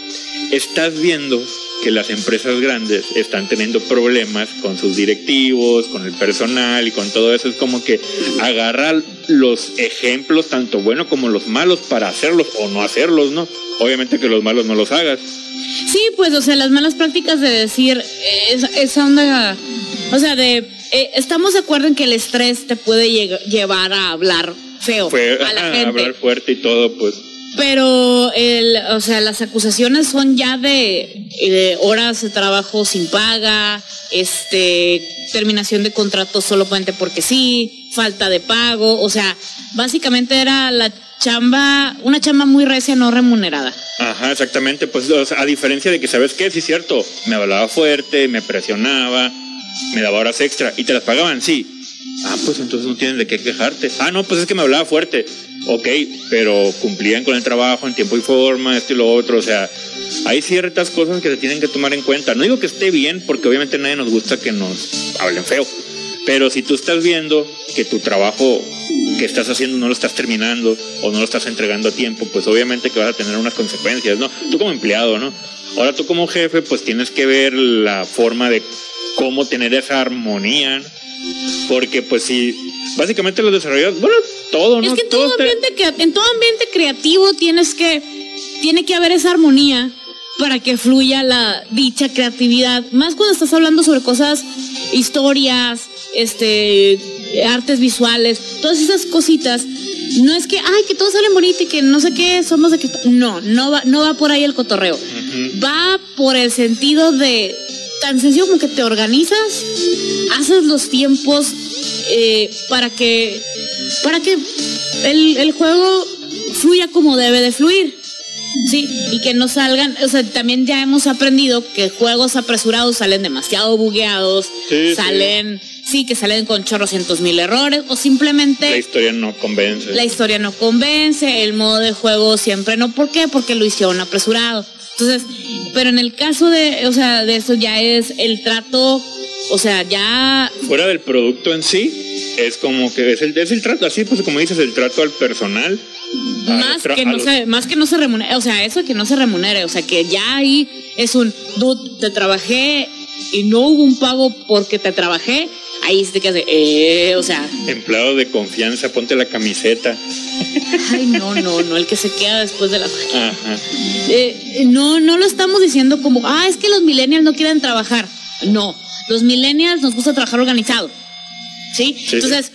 Estás viendo que las empresas grandes están teniendo problemas con sus directivos, con el personal y con todo eso. Es como que agarra los ejemplos, tanto buenos como los malos, para hacerlos o no hacerlos, ¿no? Obviamente que los malos no los hagas. sí, pues, o sea, las malas prácticas de decir eh, esa onda, o sea, de, eh, estamos de acuerdo en que el estrés te puede llevar a hablar feo Fue a la gente. hablar fuerte y todo, pues. Pero, el, o sea, las acusaciones son ya de, de horas de trabajo sin paga, este, terminación de contrato solamente porque sí, falta de pago, o sea, básicamente era la chamba, una chamba muy recia, no remunerada. Ajá, exactamente. Pues a diferencia de que, ¿sabes qué? Sí, cierto. Me hablaba fuerte, me presionaba, me daba horas extra y te las pagaban, sí. Ah, pues entonces no tienes de qué quejarte. Ah, no, pues es que me hablaba fuerte. Ok, pero cumplían con el trabajo en tiempo y forma, esto y lo otro. O sea, hay ciertas cosas que se tienen que tomar en cuenta. No digo que esté bien, porque obviamente nadie nos gusta que nos hablen feo. Pero si tú estás viendo que tu trabajo que estás haciendo no lo estás terminando o no lo estás entregando a tiempo, pues obviamente que vas a tener unas consecuencias, ¿no? Tú como empleado, ¿no? Ahora tú como jefe, pues tienes que ver la forma de cómo tener esa armonía, porque pues si básicamente los desarrolladores, bueno, todo, ¿no? Es que en todo, ambiente, en todo ambiente creativo tienes que, tiene que haber esa armonía para que fluya la dicha creatividad, más cuando estás hablando sobre cosas, historias, este, artes visuales, todas esas cositas. No es que, ay, que todos salen bonitos y que no sé qué, somos de que... No, no va, no va por ahí el cotorreo. Va por el sentido de tan sencillo como que te organizas, haces los tiempos eh, para que, para que el, el juego fluya como debe de fluir. Sí, y que no salgan, o sea, también ya hemos aprendido que juegos apresurados salen demasiado bugueados, salen sí, que salen con chorrocientos mil errores o simplemente... La historia no convence. La historia no convence, el modo de juego siempre no. ¿Por qué? Porque lo hicieron apresurado. Entonces, pero en el caso de, o sea, de eso ya es el trato, o sea, ya... Fuera del producto en sí, es como que es el, es el trato, así pues como dices, el trato al personal. Más que, no se, más que no se remunere, o sea, eso que no se remunere, o sea, que ya ahí es un, dude, te trabajé y no hubo un pago porque te trabajé, ahí se te queda eh, o sea. Empleado de confianza, ponte la camiseta. Ay, no, no, no, el que se queda después de la Ajá. Eh, no, no lo estamos diciendo como, ah, es que los millennials no quieren trabajar. No, los millennials nos gusta trabajar organizado. ¿Sí? Entonces,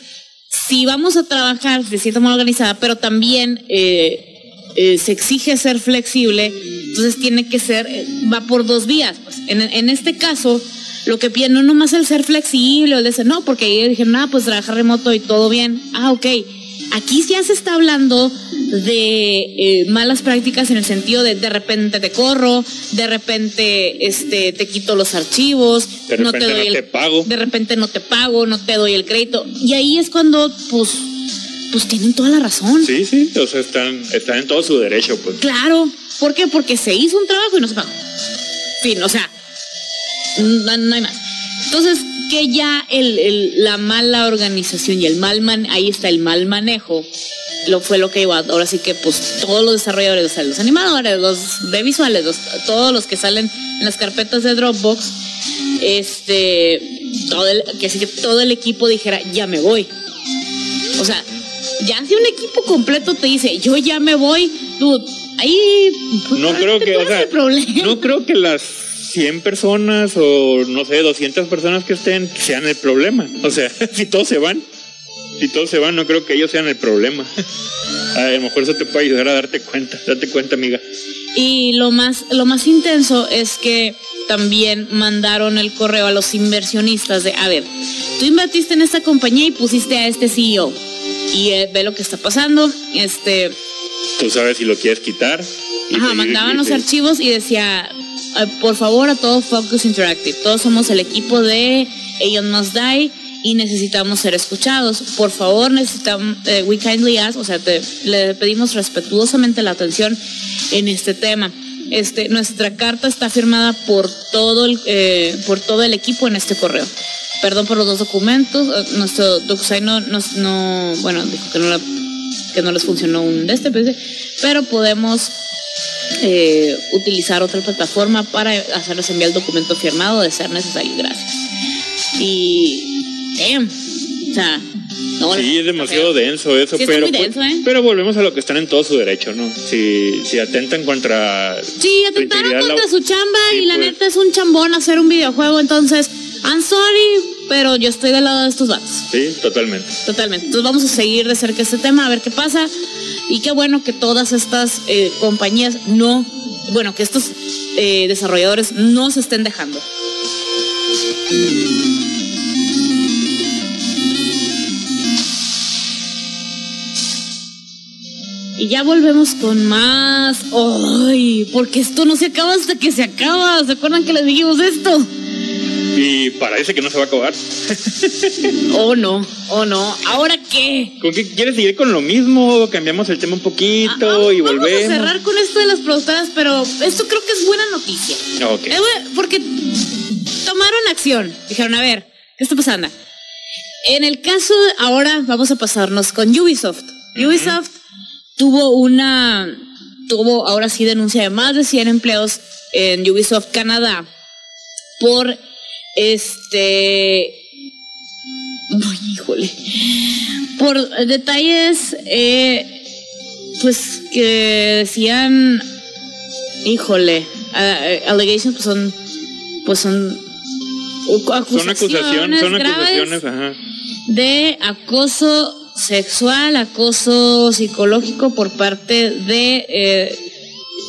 si vamos a trabajar de cierta manera organizada, pero también eh, eh, se exige ser flexible, entonces tiene que ser, va por dos vías. Pues. En, en este caso, lo que piden, no nomás el ser flexible o el decir, no, porque ahí dijeron, nada, pues trabajar remoto y todo bien. Ah, ok. Aquí ya se está hablando de eh, malas prácticas en el sentido de de repente te corro, de repente este te quito los archivos, no te doy el, pago. De repente no te pago, no te doy el crédito. Y ahí es cuando, pues, pues tienen toda la razón. Sí, sí, o sea, están, están en todo su derecho, pues. Claro. ¿Por qué? Porque se hizo un trabajo y no se pagó. Fin, o sea, no, hay más. Entonces, que ya el, la mala organización y el mal man, ahí está el mal manejo, lo fue lo que llevó. Ahora sí que, pues, todos los desarrolladores, o sea, los animadores, los de visuales, todos los que salen en las carpetas de Dropbox, este, todo el, que así que todo el equipo dijera, ya me voy. O sea, ya si un equipo completo te dice, yo ya me voy, tú, ahí. No creo que, o sea, no creo que las 100 personas o no sé, 200 personas que estén sean el problema. O sea, si todos se van, si todos se van, no creo que ellos sean el problema. A lo mejor eso te puede ayudar a darte cuenta, date cuenta, amiga. Y lo más, lo más intenso es que también mandaron el correo a los inversionistas de, a ver, tú invertiste en esta compañía y pusiste a este CEO y eh, ve lo que está pasando, este... Tú sabes si lo quieres quitar. Ajá, mandaban los archivos y decía, por favor a todo Focus Interactive. Todos somos el equipo de Ellos Must Die y necesitamos ser escuchados. Por favor, necesitamos, eh, we kindly ask, o sea, le pedimos respetuosamente la atención en este tema. Este, nuestra carta está firmada por todo el, eh, por todo el equipo en este correo. Perdón por los dos documentos. Nuestro DocuSign no, no, bueno, dijo que no, que no les funcionó un de este, pero podemos eh, utilizar otra plataforma para hacerles enviar el documento firmado de ser necesario. Gracias. Y, damn, o sea, sí, es demasiado denso eso, pero, pues, ¿eh? pero volvemos a lo que están en todo su derecho, ¿no? Si, si atentan contra. Sí, atentaron contra su chamba y la pues. neta es un chambón hacer un videojuego, entonces, I'm sorry, pero yo estoy del lado de estos vatos. Sí, totalmente. Totalmente. Entonces vamos a seguir de cerca este tema, a ver qué pasa. Y qué bueno que todas estas eh, compañías no, bueno, que estos eh, desarrolladores no se estén dejando. Y ya volvemos con más. ¡Ay! Porque esto no se acaba hasta que se acaba. ¿Se acuerdan que les dijimos esto? Y parece que no se va a acabar. oh no, oh no. ¿Ahora qué? ¿Con qué quieres seguir con lo mismo? Cambiamos el tema un poquito Ah, y vamos volvemos. a cerrar con esto de las productoras, pero esto creo que es buena noticia. Ok. Eh, bueno, porque tomaron acción. Dijeron, a ver, ¿qué está pasando? En el caso, ahora vamos a pasarnos con Ubisoft. Ubisoft tuvo una, tuvo ahora sí denuncia de más de 100 empleos en Ubisoft Canadá por este, ay, híjole, por detalles, eh, pues que decían, híjole, eh, allegations pues son, pues son acusaciones, Son acusaciones, son acusaciones, ajá. de acoso sexual, acoso psicológico por parte de eh,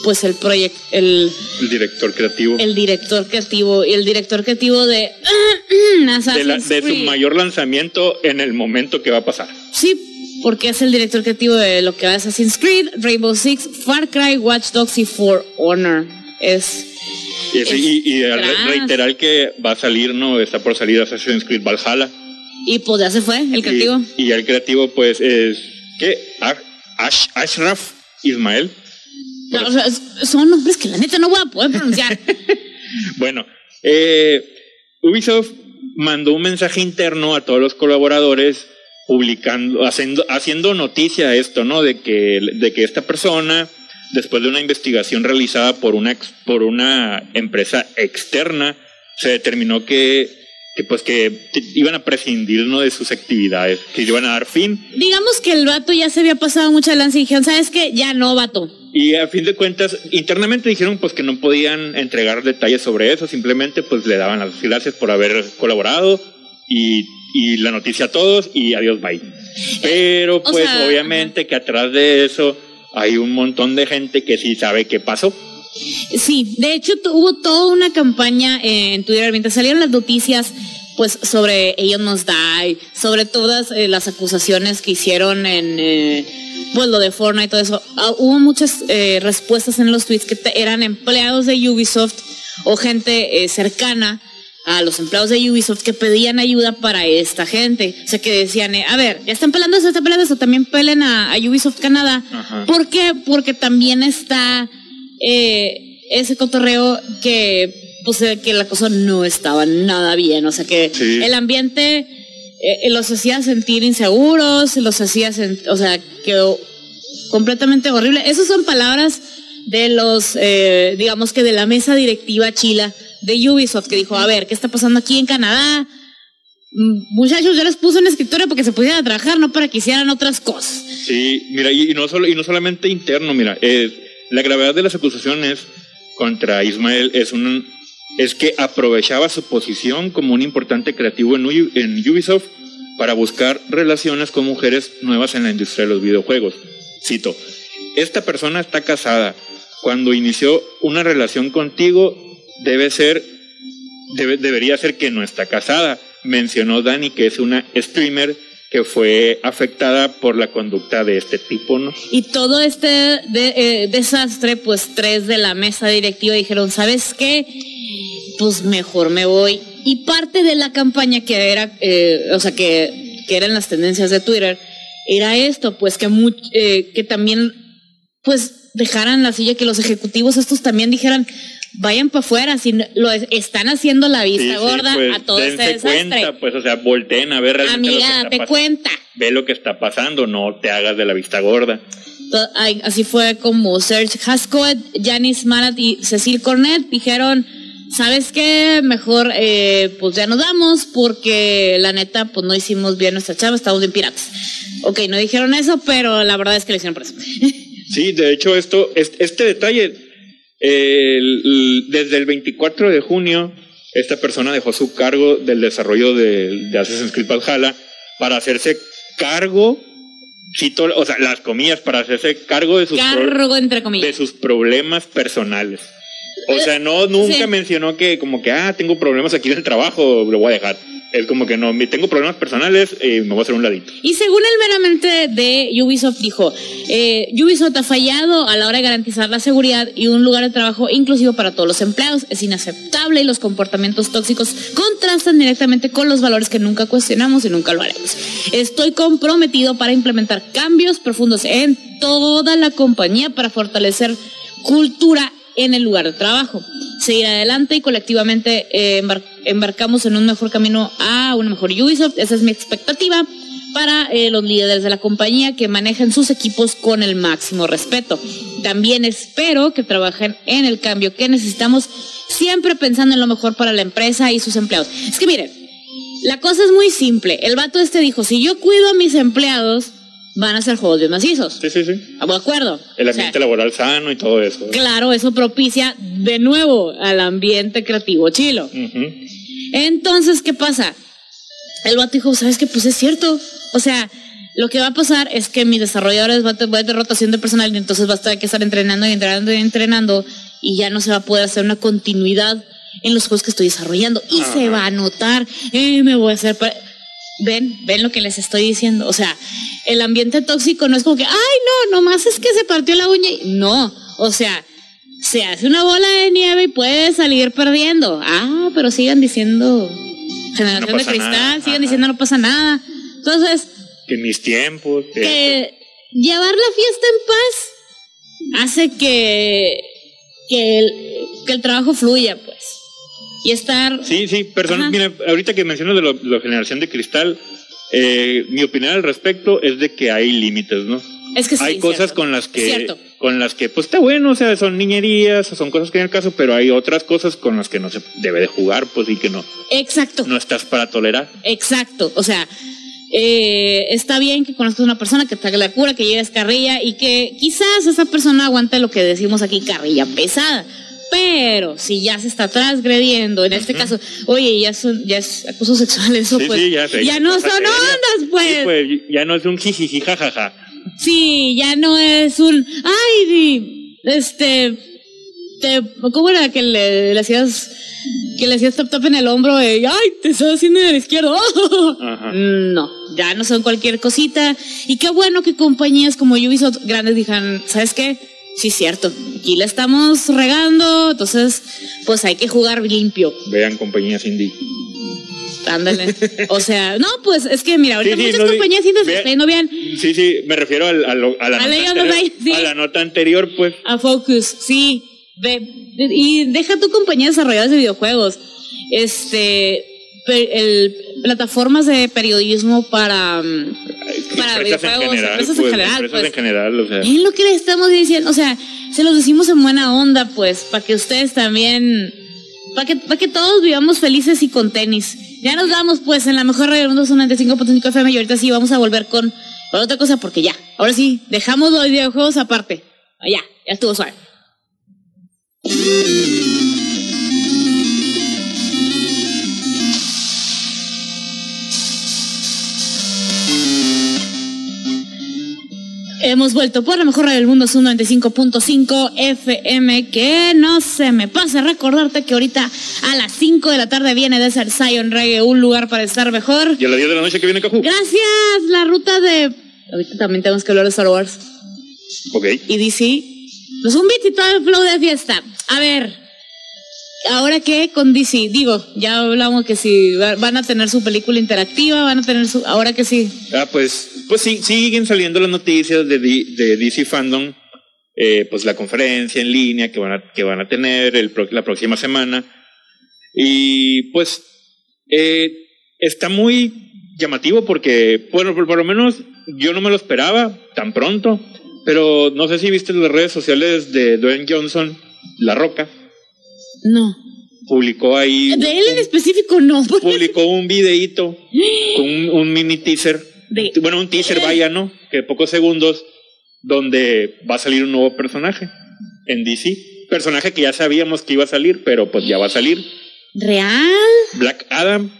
pues el proyecto, el, El director creativo. el director creativo y el director creativo de de, la- de su mayor lanzamiento en el momento que va a pasar. Sí, porque es el director creativo de lo que va a Assassin's Creed, Rainbow Six, Far Cry, Watch Dogs y For Honor. Es Y, ese- y- y Tras. reiterar que va a salir, ¿no? Está por salir Assassin's Creed Valhalla. y pues ya se fue el creativo. Y, y el creativo, pues, es. ¿Qué? Ashraf Ismael. O sea, son nombres que la neta no voy a poder pronunciar. Bueno, eh, Ubisoft mandó un mensaje interno a todos los colaboradores publicando, haciendo, haciendo noticia de esto, ¿no? De que, de que esta persona, después de una investigación realizada por una, ex- por una empresa externa, se determinó que, que pues que iban a prescindir ¿no? de sus actividades, que iban a dar fin. Digamos que el vato ya se había pasado mucha lanza y dijeron, ¿sabes qué? Ya no, vato. Y a fin de cuentas, internamente dijeron pues que no podían entregar detalles sobre eso, simplemente pues le daban las gracias por haber colaborado y, y la noticia a todos y adiós, bye. Pero O pues sea, obviamente que atrás de eso hay un montón de gente que sí sabe qué pasó. Sí, de hecho hubo toda una campaña en Twitter mientras salieron las noticias pues sobre ellos nos die, sobre todas eh, las acusaciones que hicieron en eh, pues lo de Fortnite y todo eso. Ah, hubo muchas eh, respuestas en los tweets que te- eran empleados de Ubisoft o gente eh, cercana a los empleados de Ubisoft que pedían ayuda para esta gente. O sea, que decían, eh, a ver, ya están pelando eso, están pelando eso, también pelen a, a Ubisoft Canadá. Ajá. ¿Por qué? Porque también está eh, ese cotorreo que pues que la cosa no estaba nada bien, o sea que Sí. el ambiente eh, los hacía sentir inseguros, los hacía o sea, quedó completamente horrible. Esas son palabras de los, eh, digamos que de la mesa directiva chila de Ubisoft, que dijo, a ver, ¿qué está pasando aquí en Canadá? Mm, Muchachos, yo les puse un escritorio porque se pudieran trabajar, no para que hicieran otras cosas. Sí, mira, y, y no solo y no solamente interno, mira, eh, la gravedad de las acusaciones contra Ismael es un es que aprovechaba su posición como un importante creativo en, Ubisoft para buscar relaciones con mujeres nuevas en la industria de los videojuegos. Cito, esta persona está casada. Cuando inició una relación contigo, debe ser, debe- debería ser que no está casada. Mencionó Dani que es una streamer que fue afectada por la conducta de este tipo, ¿no? Y todo este de- eh, desastre, pues tres de la mesa directiva dijeron, ¿sabes qué? Pues mejor me voy. Y parte de la campaña que era, eh, o sea, que, que eran las tendencias de Twitter, era esto, pues que, much- eh, que también, pues dejaran la silla, que los ejecutivos estos también dijeran, vayan para afuera, si lo es- están haciendo la vista Sí, sí, gorda pues, a todo este desastre. cuenta, pues, o sea, volteen a ver realmente lo que Amiga, date cuenta. Ve lo que está pasando, no te hagas de la vista gorda. Así fue como Serge Hascoet, Janice Marat y Cecil Cornet dijeron, ¿sabes qué? Mejor eh, pues ya nos vamos porque la neta pues no hicimos bien nuestra chava, estamos bien piratas. Ok, no dijeron eso, pero la verdad es que lo hicieron por eso. Sí, de hecho, esto, este, este detalle, el- desde el 24 de junio, esta persona dejó su cargo del desarrollo de, de Assassin's Creed Valhalla para hacerse cargo, cito, o sea, las comillas, para hacerse cargo de sus, pro- entre de comillas. sus problemas personales. O sea, no, nunca sí. mencionó que como que, ah, tengo problemas aquí en el trabajo, lo voy a dejar. es como que no, tengo problemas personales y me voy a hacer un ladito. Y según el meramente de Ubisoft dijo, eh, Ubisoft ha fallado a la hora de garantizar la seguridad y un lugar de trabajo inclusivo para todos los empleados. Es inaceptable y los comportamientos tóxicos contrastan directamente con los valores que nunca cuestionamos y nunca lo haremos. Estoy comprometido para implementar cambios profundos en toda la compañía para fortalecer cultura en el lugar de trabajo. Seguir adelante y colectivamente eh, embar- embarcamos en un mejor camino a una mejor Ubisoft. Esa es mi expectativa para eh, los líderes de la compañía que manejen sus equipos con el máximo respeto. También espero que trabajen en el cambio que necesitamos, siempre pensando en lo mejor para la empresa y sus empleados. Es que miren, la cosa es muy simple. El vato este dijo, si yo cuido a mis empleados, van a ser juegos bien macizos. Sí, sí, sí. ¿De acuerdo? El O sea, ambiente laboral sano y todo eso. Claro, eso propicia de nuevo al ambiente creativo chilo. Entonces, ¿qué pasa? El vato dijo, ¿sabes qué? Pues es cierto. O sea, lo que va a pasar es que mis desarrolladores van a tener rotación de personal y entonces va a tener que estar entrenando y entrenando y entrenando y ya no se va a poder hacer una continuidad en los juegos que estoy desarrollando y Ajá. se va a notar, eh, me voy a hacer... Ven, ven lo que les estoy diciendo. O sea, el ambiente tóxico no es como que, ay, no, nomás es que se partió la uña. y-". No, o sea, se hace una bola de nieve y puede salir perdiendo. Ah, pero sigan diciendo generación No de cristal, nada. sigan Ajá. diciendo no pasa nada. Entonces, Que en mis tiempos. que- que llevar la fiesta en paz hace que, que, el, que el trabajo fluya, pues. Y estar... Sí, sí, perdón, Ajá. mira, ahorita que mencionas de lo, la generación de cristal, eh, mi opinión al respecto es de que hay límites, ¿no? Es que sí, hay cosas con las que, con las que, pues está bueno, o sea, son niñerías, son cosas que en el caso, pero hay otras cosas con las que no se debe de jugar, pues y que no, Exacto. no estás para tolerar. Exacto, o sea, eh, está bien que conozcas a una persona que te haga la cura, que lleves carrilla y que quizás esa persona aguante lo que decimos aquí, carrilla pesada. Pero si ya se está transgrediendo, en este caso, oye, ya, son, ya es acoso sexual, eso Sí, pues. sí, ya no son seria. ondas, pues. Sí, pues ya no es un jijiji jajaja. Sí, ya no es un. Ay, este. Te, ¿Cómo era que le, le hacías. Que le hacías tap tap en el hombro y. ¡Ay, te estás haciendo en el izquierdo! Ajá. No, ya no son cualquier cosita. Y qué bueno que compañías como Ubisoft grandes dijan, ¿sabes qué? Sí, cierto. Aquí la estamos regando, entonces, pues hay que jugar limpio. Vean compañías indie. Ándale. O sea, no, pues es que mira, ahorita Sí, sí, muchas no compañías sí vea- no vean Sí, sí, me refiero al- a, la, A anterior, a la nota anterior, pues. a Focus, sí. Ve, y deja tu compañía desarrolladas de videojuegos. Este, el, plataformas de periodismo para, mm, para videojuegos, general, empresas en pues, general, empresas pues. en general, o sea. Es lo que le estamos diciendo, o sea, se los decimos en buena onda, pues, para que ustedes también, para que, para que todos vivamos felices y con tenis. Ya nos vamos, pues, en la mejor radio del mundo, son 95.5 FM, y ahorita sí vamos a volver con, con otra cosa, porque ya, ahora sí, dejamos los videojuegos aparte. Ya, ya estuvo suave. Hemos vuelto por la mejor radio del mundo, Zoom 95.5 FM. Que no se me pase recordarte que ahorita a las 5 de la tarde viene de ser Zion Radio, un lugar para estar mejor. Y a las 10 de la noche que viene Cajú. Gracias, la ruta de. Ahorita también tenemos que hablar de Star Wars Ok. y DC. Los zombies y todo el flow de fiesta. A ver, ahora qué con DC. Digo, ya hablamos que si va- van a tener su película interactiva, van a tener su. Ahora que sí. Ah, pues, pues sí, siguen saliendo las noticias de, D- de DC Fandom, eh, pues la conferencia en línea que van a, que van a tener el pro- la próxima semana. Y pues eh, está muy llamativo porque, bueno, por, por lo menos yo no me lo esperaba tan pronto, pero no sé si viste las redes sociales de Dwayne Johnson, La Roca, No. publicó ahí, De él en específico no. publicó un videíto con un, un mini teaser De- bueno, un teaser, vaya, ¿no? Que pocos segundos donde va a salir un nuevo personaje en DC. Personaje que ya sabíamos que iba a salir, pero pues ya va a salir. ¿Real? Black Adam.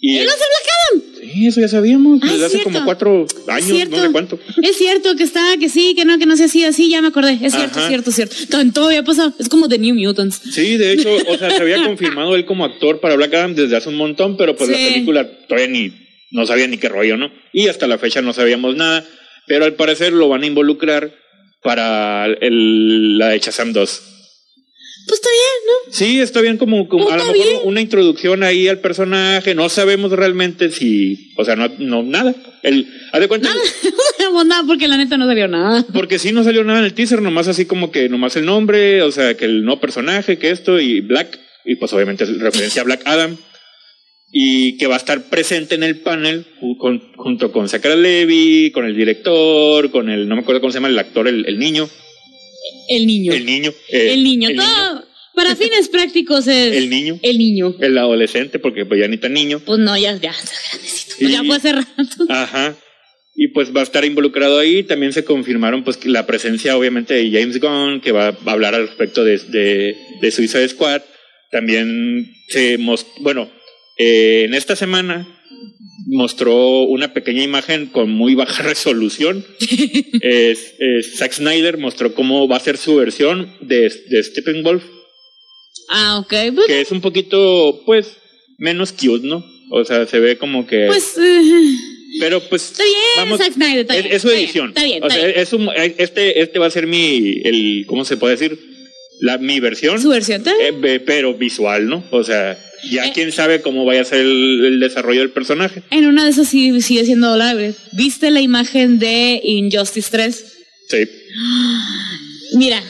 Y ¿Él el Black Adam? Sí, eso ya sabíamos, Ah, desde es hace como cuatro años, cierto. no sé cuánto. Es cierto que está, que sí, que no, que no se hacía así, ya me acordé. Es cierto, Ajá. es cierto, es cierto. Tan- Todo había pasado. Es como The New Mutants. Sí, de hecho, o sea, se había confirmado él como actor para Black Adam desde hace un montón, pero pues la película todavía ni, no sabía ni qué rollo, ¿no? Y hasta la fecha no sabíamos nada, pero al parecer lo van a involucrar para el, la de Shazam 2. Pues está bien, ¿no? Sí, está bien como, como a lo mejor bien. una introducción ahí al personaje, no sabemos realmente si, o sea, no, no nada. El, haz de cuenta, No sabemos nada porque la neta no salió nada. porque sí no salió nada en el teaser, nomás así como que nomás el nombre, o sea, que el no personaje, que esto y Black, y pues obviamente es referencia a Black Adam, y que va a estar presente en el panel con- junto con Zachary Levy, con el director, con el, no me acuerdo cómo se llama el actor, el, el niño, El niño. el niño, eh, El niño. el Todo, para fines prácticos es. el niño, El niño. el adolescente, porque pues ya ni tan niño. Pues no, ya, ya está grandecito. Pues ya Y- fue hace rato. Ajá. Y pues va a estar involucrado ahí. También se confirmaron pues la presencia obviamente de James Gunn, que va a hablar al respecto de, de, de Suicide Squad. También se mostró, bueno, eh, en esta semana mostró una pequeña imagen con muy baja resolución. es, es- Zack Snyder mostró cómo va a ser su versión de, de Steppenwolf, Ah, ok. Pues, que es un poquito, pues, menos cute, ¿no? O sea, se ve como que... pues eh, pero pues... está bien, vamos, Zack Snyder. Está es, bien, es su está bien, edición. Está bien, o sea, bien. es un- este, este va a ser mi, el, ¿cómo se puede decir? La, mi versión, Su versión. Eh, pero visual, ¿no? O sea, ya Eh. quién sabe cómo vaya a ser el, el desarrollo del personaje. En una de esas sí sigue siendo doblable. ¿Viste la imagen de Injustice 3? Sí. Mira,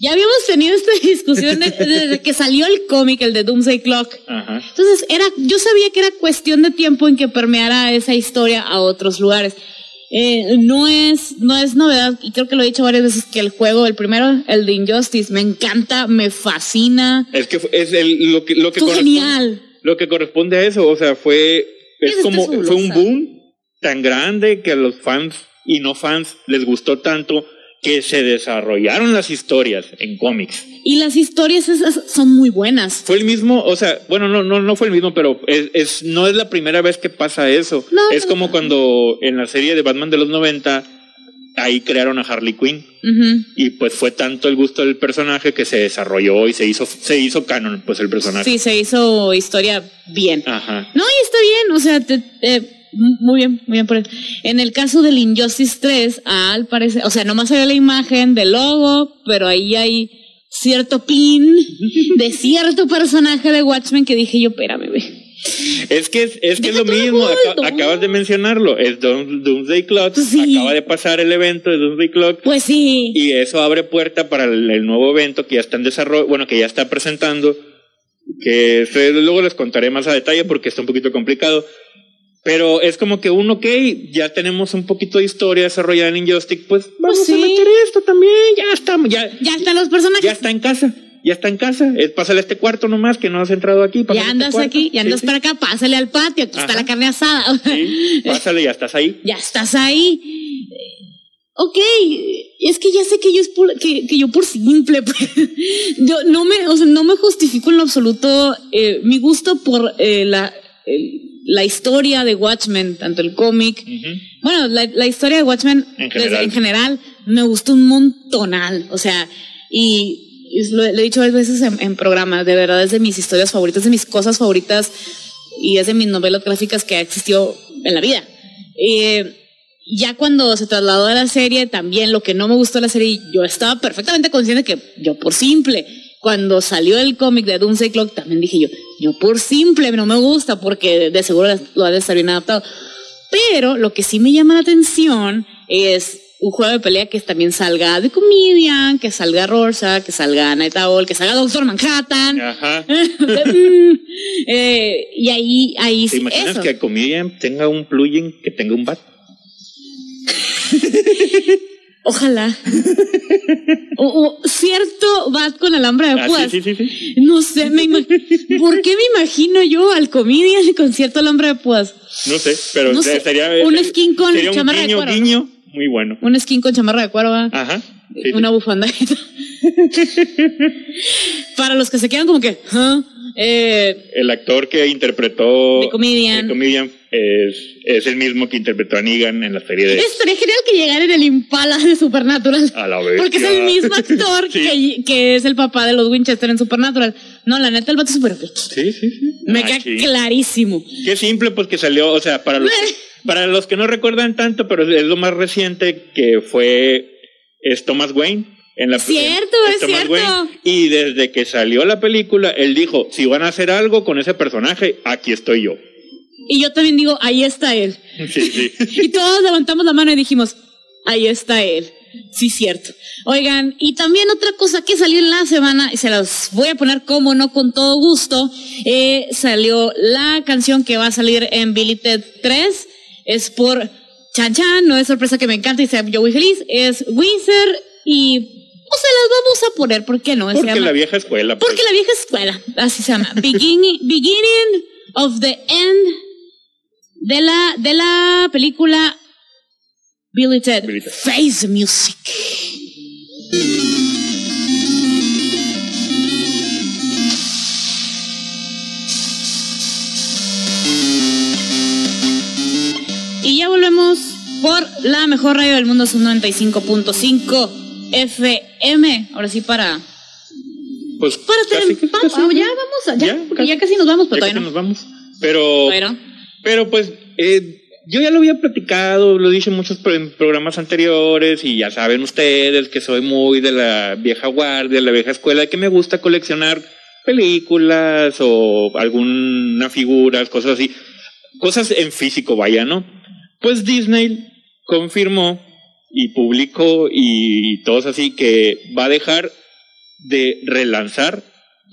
ya habíamos tenido esta discusión de- desde que salió el cómic, el de Doomsday Clock. Ajá. Entonces, era, yo sabía que era cuestión de tiempo en que permeara esa historia a otros lugares. Eh, no es, no es novedad, y creo que lo he dicho varias veces, que el juego, el primero, el de Injustice, me encanta, me fascina. Es que es el, lo que, lo que genial. Lo que corresponde a eso, o sea, fue, es Esa como, fue un boom tan grande que a los fans y no fans les gustó tanto que se desarrollaron las historias en cómics. Y las historias esas son muy buenas. Fue el mismo, o sea, bueno, no, no, no fue el mismo, pero es, es- no es la primera vez que pasa eso. No, es como no. cuando en la serie de Batman de los 90, ahí crearon a Harley Quinn. Y pues fue tanto el gusto del personaje que se desarrolló y se hizo, se hizo canon, pues el personaje. Sí, se hizo historia bien. Ajá. No, y está bien, o sea, te- eh, muy bien, muy bien por él. En el caso del Injustice 3, al parecer, o sea, nomás había la imagen del logo, pero ahí hay cierto pin de cierto personaje de Watchmen que dije yo, espérame, ve. Es que es, es que es lo mismo, acabas de mencionarlo, es Doom- Doomsday Clock, Pues sí. acaba de pasar el evento de Doomsday Clock Pues sí. y eso abre puerta para el, el nuevo evento que ya está en desarrollo, bueno, que ya está presentando, que luego les contaré más a detalle porque está un poquito complicado, pero es como que un ok, ya tenemos un poquito de historia desarrollada en Injustice, pues vamos Pues sí. a meter esto también, ya está, ya, Ya están los personajes. ya está en casa. Ya está en casa, es, pásale a este cuarto nomás que no has entrado aquí. Ya este andas aquí, ya andas sí. para acá, pásale al patio, aquí está la carne asada. Pásale, ya estás ahí. ya estás ahí. Ok, es que ya sé que yo es por- que, que yo por simple, pues, yo no me, o sea, no me justifico en lo absoluto eh, mi gusto por eh, la, el- la historia de Watchmen, tanto el cómic, bueno, la, la historia de Watchmen En desde- general. en general me gustó un montonal, o sea, y, y lo, lo he dicho varias veces en, en programas, de verdad es de mis historias favoritas, de mis cosas favoritas y es de mis novelas gráficas que ha existido en la vida. Eh, ya cuando se trasladó a la serie, también lo que no me gustó de la serie, yo estaba perfectamente consciente que yo por simple, cuando salió el cómic de Doomsday Clock, también dije yo, yo por simple no me gusta porque de seguro lo ha de estar bien adaptado. Pero lo que sí me llama la atención es un juego de pelea que también salga de Comedian, que salga Rorschach, que salga Night Owl, que salga Doctor Manhattan. Ajá. Eh, y ahí, ahí ¿Te imaginas eso. que Comedian tenga un plugin que tenga un bat? Ojalá. o, o cierto bat con alambre de Ah, púas. sí, sí, sí, sí. No sé, me ¿por qué me imagino yo al comedian con cierto alambre de púas? No sé, pero No sé, sería un skin con sería un chamarra de guiño, cuero, ¿no? guiño muy bueno. Un skin con chamarra de cuero, ¿va? Ajá. sí, sí. una bufanda. Para los que se quedan como que, ¿ah? Eh, El actor que interpretó The Comedian. The Comedian es, es el mismo que interpretó a Negan en la serie de... Estaría genial que llegara en el Impala de Supernatural. A la vez. Porque es el mismo actor Sí. que, que es el papá de los Winchester en Supernatural. No, la neta, el vato es súper. Sí, sí, sí. Me Ah, queda sí. clarísimo. Qué simple, pues que salió, o sea, para los, para los que no recuerdan tanto, pero es lo más reciente que fue es Thomas Wayne. En la Cierto, es Thomas cierto. Wayne. Y desde que salió la película, él dijo, si van a hacer algo con ese personaje, aquí estoy yo. Y yo también digo, ahí está él. Sí, sí. Y todos levantamos la mano y dijimos, ahí está él. Sí, cierto. Oigan, y también otra cosa que salió en la semana, y se las voy a poner como no con todo gusto, eh, salió la canción que va a salir en Billy Ted 3. Es por Chan Chan, no es sorpresa que me encanta y sea yo muy feliz. Es Wizard y... O sea, las vamos a poner, ¿por qué no? Se Porque llama- la vieja escuela. pues. porque la vieja escuela, así se llama. Beginning, beginning of the end de la, de la película Billy Ted. Billy Ted. Face the Music. Y ya volvemos por la mejor radio del mundo, son 95.5 FM. Ahora sí para Pues para casi, tener casi, pa- casi. ya vamos allá, Ya, porque casi. ya casi nos vamos, pero Ya todavía casi no. nos vamos. Pero. Pero pues, eh, yo ya lo había platicado, lo dije en muchos programas anteriores y ya saben ustedes que soy muy de la vieja guardia, la vieja escuela, que me gusta coleccionar películas o alguna figuras, cosas así, cosas en físico, vaya, ¿no? Pues Disney confirmó y publicó y todos así que va a dejar de relanzar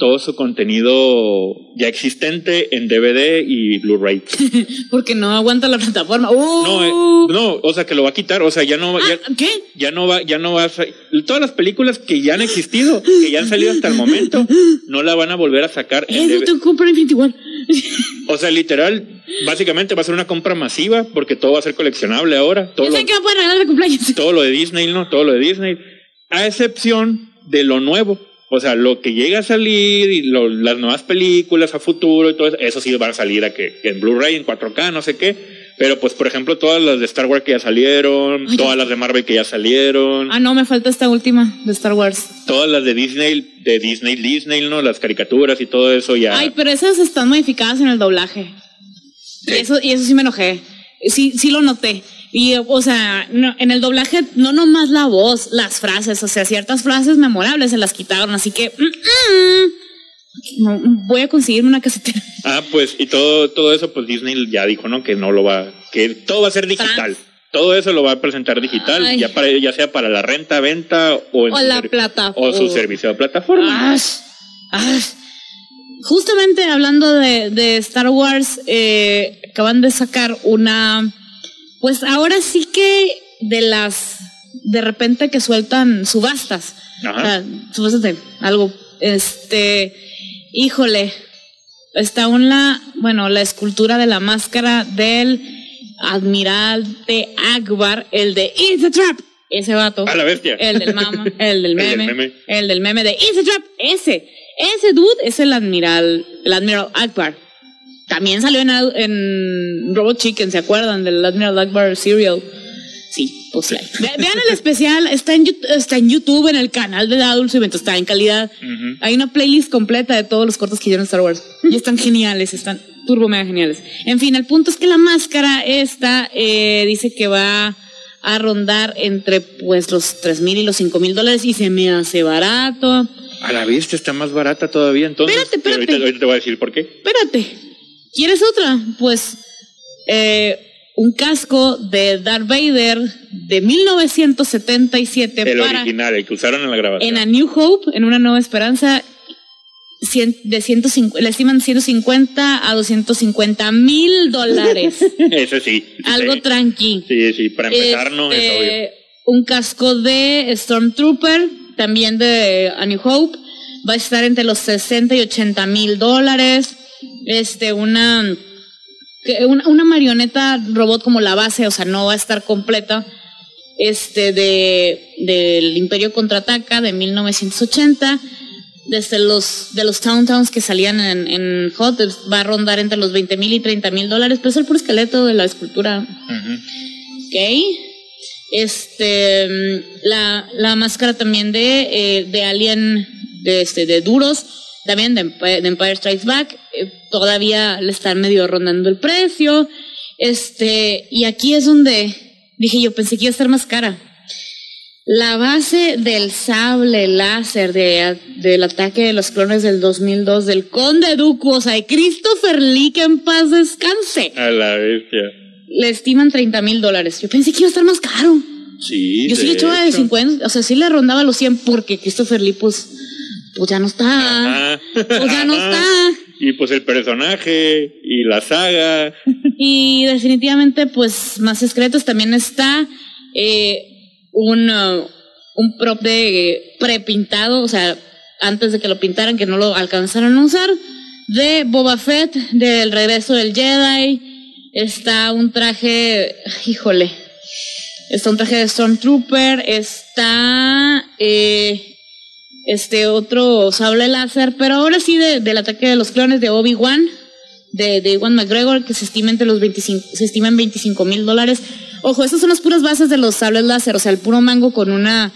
todo su contenido ya existente en DVD y Blu-ray. Porque no aguanta la plataforma. ¡Uh! No, eh, no, o sea que lo va a quitar, o sea, ya no, ya, Ah, ¿Qué? ya no va, ya no va a todas las películas que ya han existido, que ya han salido hasta el momento, no la van a volver a sacar tengo que comprar Infinity War. O sea, literal, básicamente va a ser una compra masiva porque todo va a ser coleccionable ahora, todo lo, que va a poder todo lo de Disney, ¿no? Todo lo de Disney, a excepción de lo nuevo. O sea, lo que llega a salir y lo- las nuevas películas a futuro y todo eso, eso sí van a salir a que en Blu-ray, en 4K, no sé qué. Pero pues, por ejemplo, todas las de Star Wars que ya salieron, Ay, todas las de Marvel que ya salieron, Ah, no, me falta esta última de Star Wars. todas las de Disney, de Disney, Disney, ¿no? Las caricaturas y todo eso ya. Ay, pero esas están modificadas en el doblaje. Sí. eso, y eso sí me enojé. Sí, sí lo noté. Y, o sea, no, en el doblaje, no nomás la voz, las frases, o sea, ciertas frases memorables se las quitaron, así que mm, mm, no, voy a conseguirme una casetera. Ah, pues, y todo, todo eso, pues Disney ya dijo, ¿no? Que no lo va, que todo va a ser digital. Trans. Todo eso lo va a presentar digital, Ay. ya, para, ya sea para la renta, venta o, en O su la plataforma. o su servicio de plataforma. Ash, ash. Justamente hablando de, de Star Wars, eh, acaban de sacar una, pues ahora sí que de las, de repente que sueltan subastas, Ajá. O sea, subastas de algo, este, híjole, está una, bueno, la escultura de la máscara del admirante Akbar, el de It's a Trap, ese vato. A la bestia. El del mama, el del El del meme, meme. el del meme de It's a Trap, ese, ese dude es el admiral, el admiral Akbar. También salió en, en Robot Chicken, ¿se acuerdan del Admiral Akbar Serial? Sí, pues ve- vean el especial, está en, Yout- está en YouTube, en el canal de Adults Event, está en calidad. Hay una playlist completa de todos los cortos que hicieron Star Wars. Y están geniales, están turbo mega geniales. En fin, el punto es que la máscara esta eh, dice que va a rondar entre pues los tres mil y los cinco mil dólares y se me hace barato. A la bestia está más barata todavía, entonces. Espérate, pero espérate. Ahorita, ahorita te voy a decir por qué. Espérate, ¿quieres otra? Pues eh, un casco de Darth Vader de 1977 El para original, el que usaron en la grabación. en A New Hope, en una nueva esperanza, de 150, le estiman 150 a 250 mil dólares. Ese sí. Algo sí. tranqui. Sí, sí, para empezar no es Este, obvio. Un casco de Stormtrooper, también de A New Hope, va a estar entre los 60 y 80 mil dólares. Este, una, una, una marioneta robot como la base, o sea, no va a estar completa. Este, de, del Imperio Contraataca de 1980. desde los de los Town Towns que salían en, en Hot va a rondar entre los 20 mil y 30 mil dólares, pero es el puro esqueleto de la escultura. Ok. Este, la, la máscara también de, eh, de Alien, de, este, de Duros, también de, de Empire Strikes Back, eh, todavía le están medio rondando el precio. Este, y aquí es donde dije yo, pensé que iba a estar más cara. La base del sable láser de, del ataque de los clones del 2002 del Conde Dooku, o sea, de Christopher Lee, que en paz descanse, A la bestia. le estiman 30 mil dólares. Yo pensé que iba a estar más caro. Sí. Yo sí le echaba de hecho. 50, o sea, sí le rondaba los 100 porque Christopher Lee, pues, pues ya no está. Ajá. Pues ya no está. Y pues el personaje y la saga. Y definitivamente, pues, más secretos también está eh, un, uh, un prop de eh, prepintado, o sea, antes de que lo pintaran, que no lo alcanzaron a usar, de Boba Fett, del regreso del Jedi. Está un traje, híjole, está un traje de Stormtrooper, está eh, este otro sable láser, pero ahora sí de- del ataque de los clones de Obi-Wan, de, de Iwan McGregor, que se estima entre los 25, se estima en 25 mil dólares. Ojo, estas son las puras bases de los sables láser, o sea, el puro mango con una,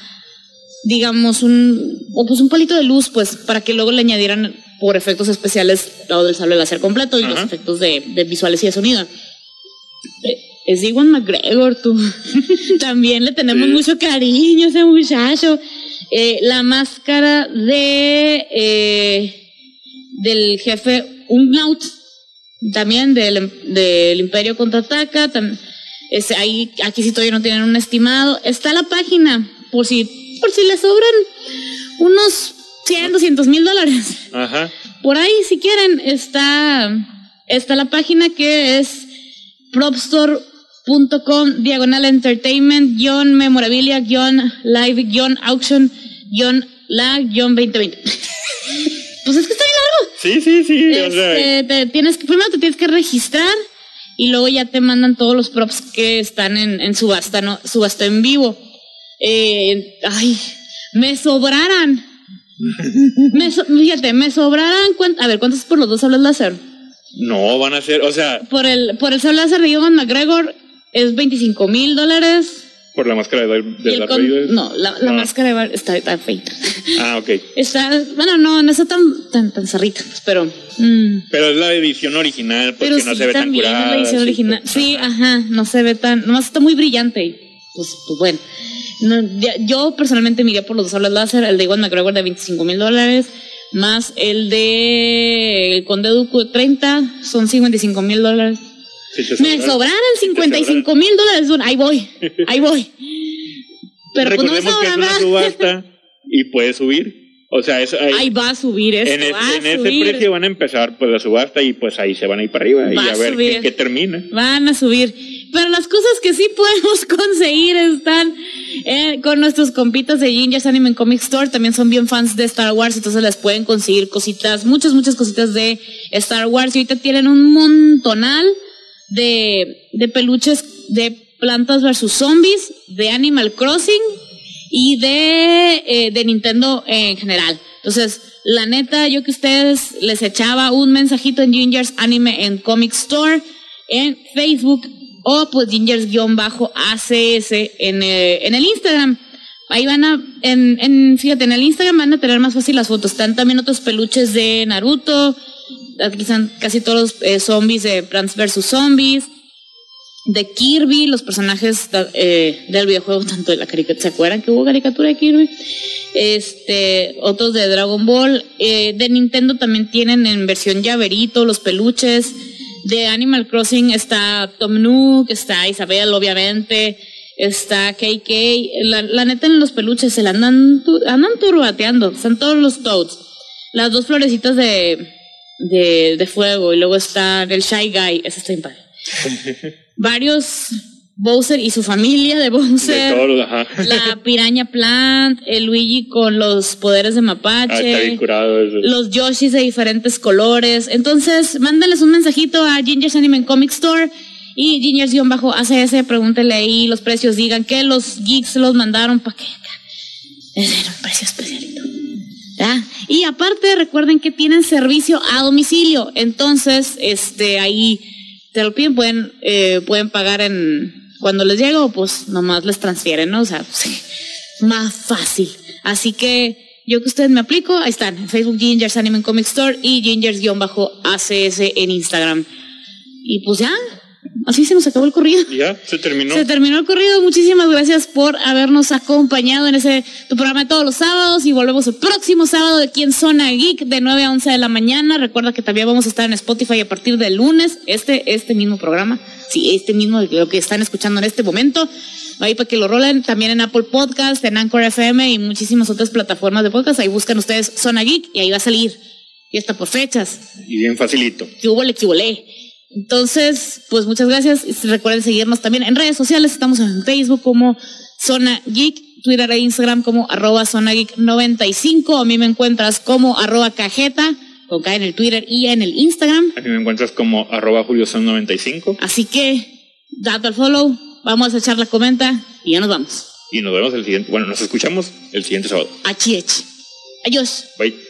digamos, un, o pues un palito de luz, pues, para que luego le añadieran por efectos especiales lo del sable láser completo y los efectos de, de visuales y de sonido. Es Iwan McGregor, tú. También le tenemos Sí. mucho cariño a ese muchacho. Eh, la máscara de eh, del jefe Umlaut, también del, del Imperio contraataca. tam- es, ahí, aquí sí todavía no tienen un estimado. Está la página, por si, por si le sobran unos 100, 200 mil dólares. Ajá. Por ahí, si quieren, está, está la página que es propstore.com diagonal entertainment guion memorabilia guion live guion auction guion la guion 2020. pues es que está largo. Sí, sí, sí. o sea, Este, te tienes que, primero te tienes que registrar y luego ya te mandan todos los props que están en, en subasta, ¿no? Subasta en vivo. Eh, ay, me sobraran. Me so- fíjate, me sobraran. A ver, ¿cuántos por los dos sables láser? no van a ser, o sea, Por el, por el sable láser de Iwan McGregor es 25 mil dólares. por la máscara de, de Darth con- Vader. no, la, la Ah. máscara de Bar- está tan feita. Ah, ok. Está, bueno, no, no está tan, tan, tan zarrita, pero. mm. Pero es la edición original, porque Pero no sí, se ve tan también es curada. la edición sí, original. pues, Sí, ajá. ajá, no se ve tan, nomás está muy brillante. Pues, pues bueno. No, ya- yo personalmente miré por los dos sables láser, el de Iwan McGregor de 25 mil dólares, más el de el Conde de 30, son 55 mil dólares. Te Me sobraron. sobraron 55 mil dólares, ahí voy, ahí voy. Pero pues no Recordemos que es una subasta y puede subir. O sea, es ahí, Ahí va a subir esto, en, es- va a en ese subir. precio van a empezar pues la subasta y pues ahí se van a ir para arriba y a a ver qué, qué termina. Van a subir. Pero las cosas que sí podemos conseguir están eh, con nuestros compitas de Gingers Anime Comic Store. También son bien fans de Star Wars, entonces les pueden conseguir cositas, muchas, muchas cositas de Star Wars. Y ahorita tienen un montonal de, de peluches de plantas versus zombies, de Animal Crossing y de, eh, de Nintendo en general. Entonces, la neta, yo que ustedes les echaba un mensajito en Gingers Anime and Comic Store en Facebook o pues Gingers-ACS en, eh, en el Instagram. Ahí van a, en, en, fíjate, en el Instagram van a tener más fácil las fotos. Están también otros peluches de Naruto, están casi todos los eh, zombies de Plants vs. Zombies de Kirby, los personajes eh, del videojuego, tanto de la caricatura, ¿se acuerdan que hubo caricatura de Kirby? Este, otros de Dragon Ball, eh, de Nintendo también tienen en versión llaverito los peluches, de Animal Crossing está Tom Nook, está Isabel, obviamente, está KK, la, la neta en los peluches se la andan, andan turbateando, están todos los Toads, las dos florecitas de, de, de fuego, y luego está el Shy Guy, ese está padre varios Bowser y su familia de De Bowser, todos los, ajá. la piraña plant, el Luigi con los poderes de Ah, está bien mapache, curado eso. los Yoshis de diferentes colores. Entonces, mándales un mensajito a Ginger's Anime Comic Store y Gingers-ACS, pregúntele ahí los precios, digan que los geeks los mandaron para que era un precio especialito. Y aparte, recuerden que tienen servicio a domicilio. Entonces, este, ahí te lo piden, pueden, eh, pueden pagar en cuando les llega o pues nomás les transfieren, ¿no? O sea, más fácil. Así que yo que ustedes me aplico, ahí están, Facebook Gingers Anime Comic Store y Gingers-ACS en Instagram. Y pues ya, así se nos acabó el corrido. Ya, se terminó. Se terminó el corrido. Muchísimas gracias por habernos acompañado en ese tu programa de todos los sábados y volvemos el próximo sábado de aquí en Zona Geek de 9 a 11 de la mañana. Recuerda que también vamos a estar en Spotify a partir del lunes, este, este mismo programa. Sí, este mismo, lo que están escuchando en este momento ahí para que lo rolen también en Apple Podcast, en Anchor FM y muchísimas otras plataformas de podcast. Ahí buscan ustedes Zona Geek y ahí va a salir. Y está por fechas. Y bien facilito. Que hubo, que Entonces, pues muchas gracias. recuerden seguirnos también en redes sociales. Estamos en Facebook como Zona Geek, Twitter e Instagram como arroba Zona Geek 95. A mí me encuentras como arroba cajeta con K en el Twitter y en el Instagram. A mí me encuentras como arroba Son 95. Así que, date al follow, Vamos a echar la comenta y ya nos vamos. Y nos vemos el siguiente, bueno, nos escuchamos el siguiente sábado. Achi, Adiós. Bye.